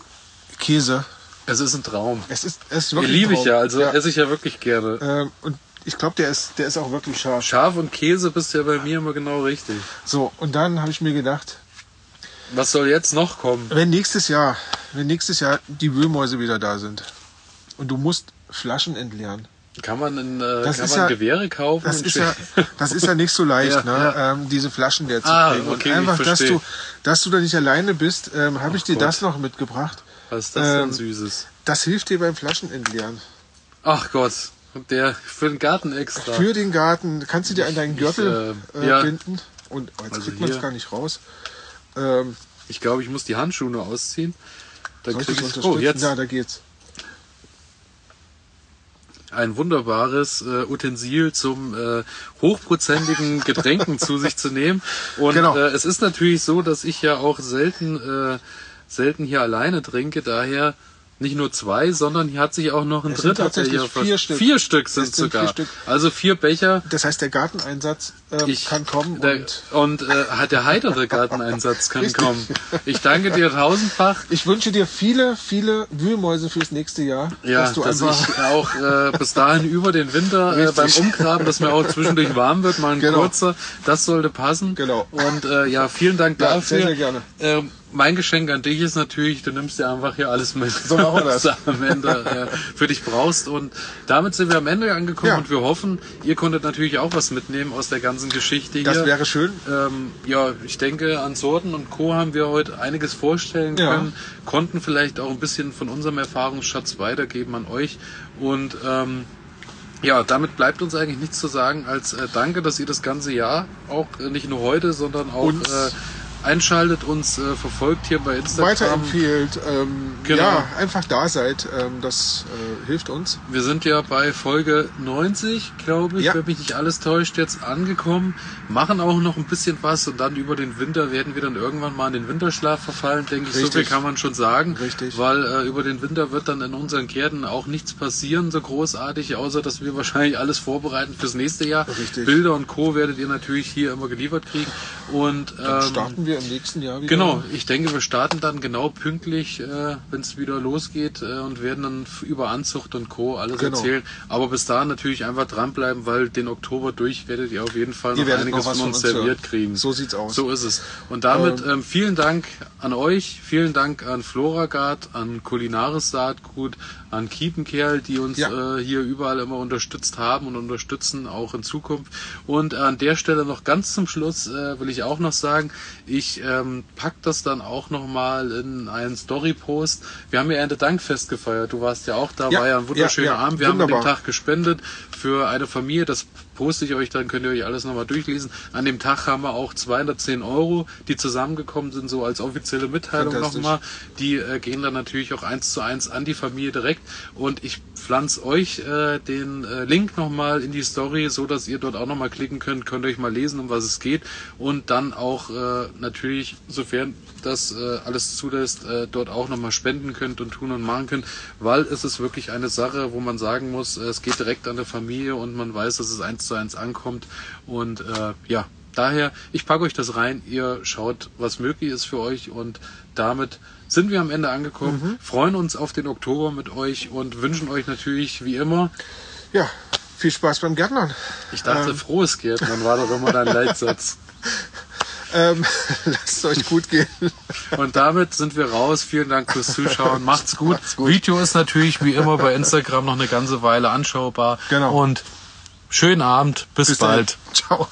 Käse. Es ist ein Traum. Es ist, es ist Den wirklich liebe ich ja, also esse ich ja wirklich gerne. Ähm, und ich glaube, der ist, der ist auch wirklich scharf. Schaf und Käse bist ja bei mir immer genau richtig. So, und dann habe ich mir gedacht, Was soll jetzt noch kommen? wenn nächstes Jahr, wenn nächstes Jahr die Wühlmäuse wieder da sind und du musst Flaschen entleeren, Kann man, in, äh, Das kann man ja- Gewehre kaufen? das ist ja, das ist ja nicht so leicht, Ja, ne, ja. Ähm, diese Flaschen leer zu Ah, kriegen. okay, und einfach, ich dass du, dass du da nicht alleine bist, ähm, habe ich dir Gott. das noch mitgebracht. Was ist das denn ähm, Süßes? Das hilft dir beim Flaschenentleeren. Ach Gott, der für den Garten extra. Für den Garten kannst du dir an deinen Gürtel Ich, äh, äh, ja. binden. Und oh, jetzt Also kriegt man es gar nicht raus. Ähm, Ich glaube, ich muss die Handschuhe nur ausziehen. Dann krieg ich, oh, jetzt Ja, da geht's. Ein wunderbares äh, Utensil zum äh, hochprozentigen Getränken zu sich zu nehmen. Und Genau. äh, es ist natürlich so, dass ich ja auch selten, äh, selten hier alleine trinke. Daher nicht nur zwei, sondern hier hat sich auch noch ein Es dritter, tatsächlich vier Stück. Vier Stück sind sogar. vier Stück. Also vier Becher. Das heißt, der Garteneinsatz ähm, Ich, kann kommen der, und und äh, hat der heitere Garteneinsatz kann Richtig. kommen. Ich danke dir tausendfach. ich wünsche dir viele, viele Wühlmäuse fürs nächste Jahr. Ja, dass du dass ich auch äh, bis dahin über den Winter äh, beim. Umgraben, dass mir auch zwischendurch warm wird, mal ein Genau. kurzer, das sollte passen. Genau. Und äh, ja, vielen Dank Ja, dafür. sehr, sehr gerne. Ähm, mein Geschenk an dich ist natürlich, du nimmst dir einfach hier alles mit, So machen wir das. was du am Ende äh, für dich brauchst. Und damit sind wir am Ende angekommen Ja. und wir hoffen, ihr konntet natürlich auch was mitnehmen aus der ganzen Geschichte das hier. wäre schön. Ähm, ja, ich denke, an Sorten und Co. haben wir heute einiges vorstellen Ja. können, konnten vielleicht auch ein bisschen von unserem Erfahrungsschatz weitergeben an euch. Und ähm, ja, damit bleibt uns eigentlich nichts zu sagen als äh, Danke, dass ihr das ganze Jahr auch äh, nicht nur heute, sondern auch Uns. äh, einschaltet, uns äh, verfolgt hier bei Instagram. Weiterempfiehlt, ähm, Genau. ja, einfach da seid, ähm, das äh, hilft uns. Wir sind ja bei Folge 90, glaube ich, Ja. wenn mich nicht alles täuscht, jetzt angekommen. Machen auch noch ein bisschen was und dann über den Winter werden wir dann irgendwann mal in den Winterschlaf verfallen, denke ich. So viel kann man schon sagen. Richtig. Weil äh, über den Winter wird dann in unseren Gärten auch nichts passieren, so großartig, außer dass wir wahrscheinlich alles vorbereiten fürs nächste Jahr. Richtig. Bilder und Co. werdet ihr natürlich hier immer geliefert kriegen. Und Dann ähm, starten wir im nächsten Jahr wieder. Genau, ich denke, wir starten dann genau pünktlich, äh, wenn es wieder losgeht äh, und werden dann über Anzucht und Co. alles Genau. erzählen. Aber bis dahin natürlich einfach dranbleiben, weil den Oktober durch werdet ihr auf jeden Fall noch einiges noch von uns von uns serviert hören. kriegen. So sieht's aus. So ist es. Und damit ähm, vielen Dank an euch, vielen Dank an Floragard, an Kulinaris Saatgut, an Kiepenkerl, die uns Ja. äh, hier überall immer unterstützt haben und unterstützen, auch in Zukunft. Und an der Stelle noch ganz zum Schluss äh, will ich auch noch sagen, ich ähm, pack das dann auch noch mal in einen Story-Post. Wir haben ja Erntedankfest gefeiert. Du warst ja auch da, Ja, war ja ein wunderschöner ja, Abend. Wir haben an dem wunderbar. Tag gespendet für eine Familie. Das poste ich euch, dann könnt ihr euch alles nochmal durchlesen. An dem Tag haben wir auch 210 Euro, die zusammengekommen sind, so als offizielle Mitteilung nochmal. Die äh, gehen dann natürlich auch eins zu eins an die Familie direkt. Und ich pflanze euch äh, den äh, Link nochmal in die Story, so dass ihr dort auch nochmal klicken könnt, könnt euch mal lesen, um was es geht. Und dann auch äh, natürlich, sofern das äh, alles zulässt, äh, dort auch nochmal spenden könnt und tun und machen könnt, weil es ist wirklich eine Sache, wo man sagen muss, äh, es geht direkt an der Familie und man weiß, dass es eins zu eins ankommt. Und äh, ja, daher, ich packe euch das rein, ihr schaut, was möglich ist für euch und damit sind wir am Ende angekommen, freuen uns auf den Oktober mit euch und wünschen euch natürlich wie immer, Ja, viel Spaß beim Gärtnern. ich dachte, frohes Gärtnern war doch immer dein Leitsatz. Ähm, lasst es euch gut gehen. Und damit sind wir raus. Vielen Dank fürs Zuschauen. Macht's gut. Video ist natürlich wie immer bei Instagram noch eine ganze Weile anschaubar. Genau. Und schönen Abend. Bis, Bis dann. bald. Ciao.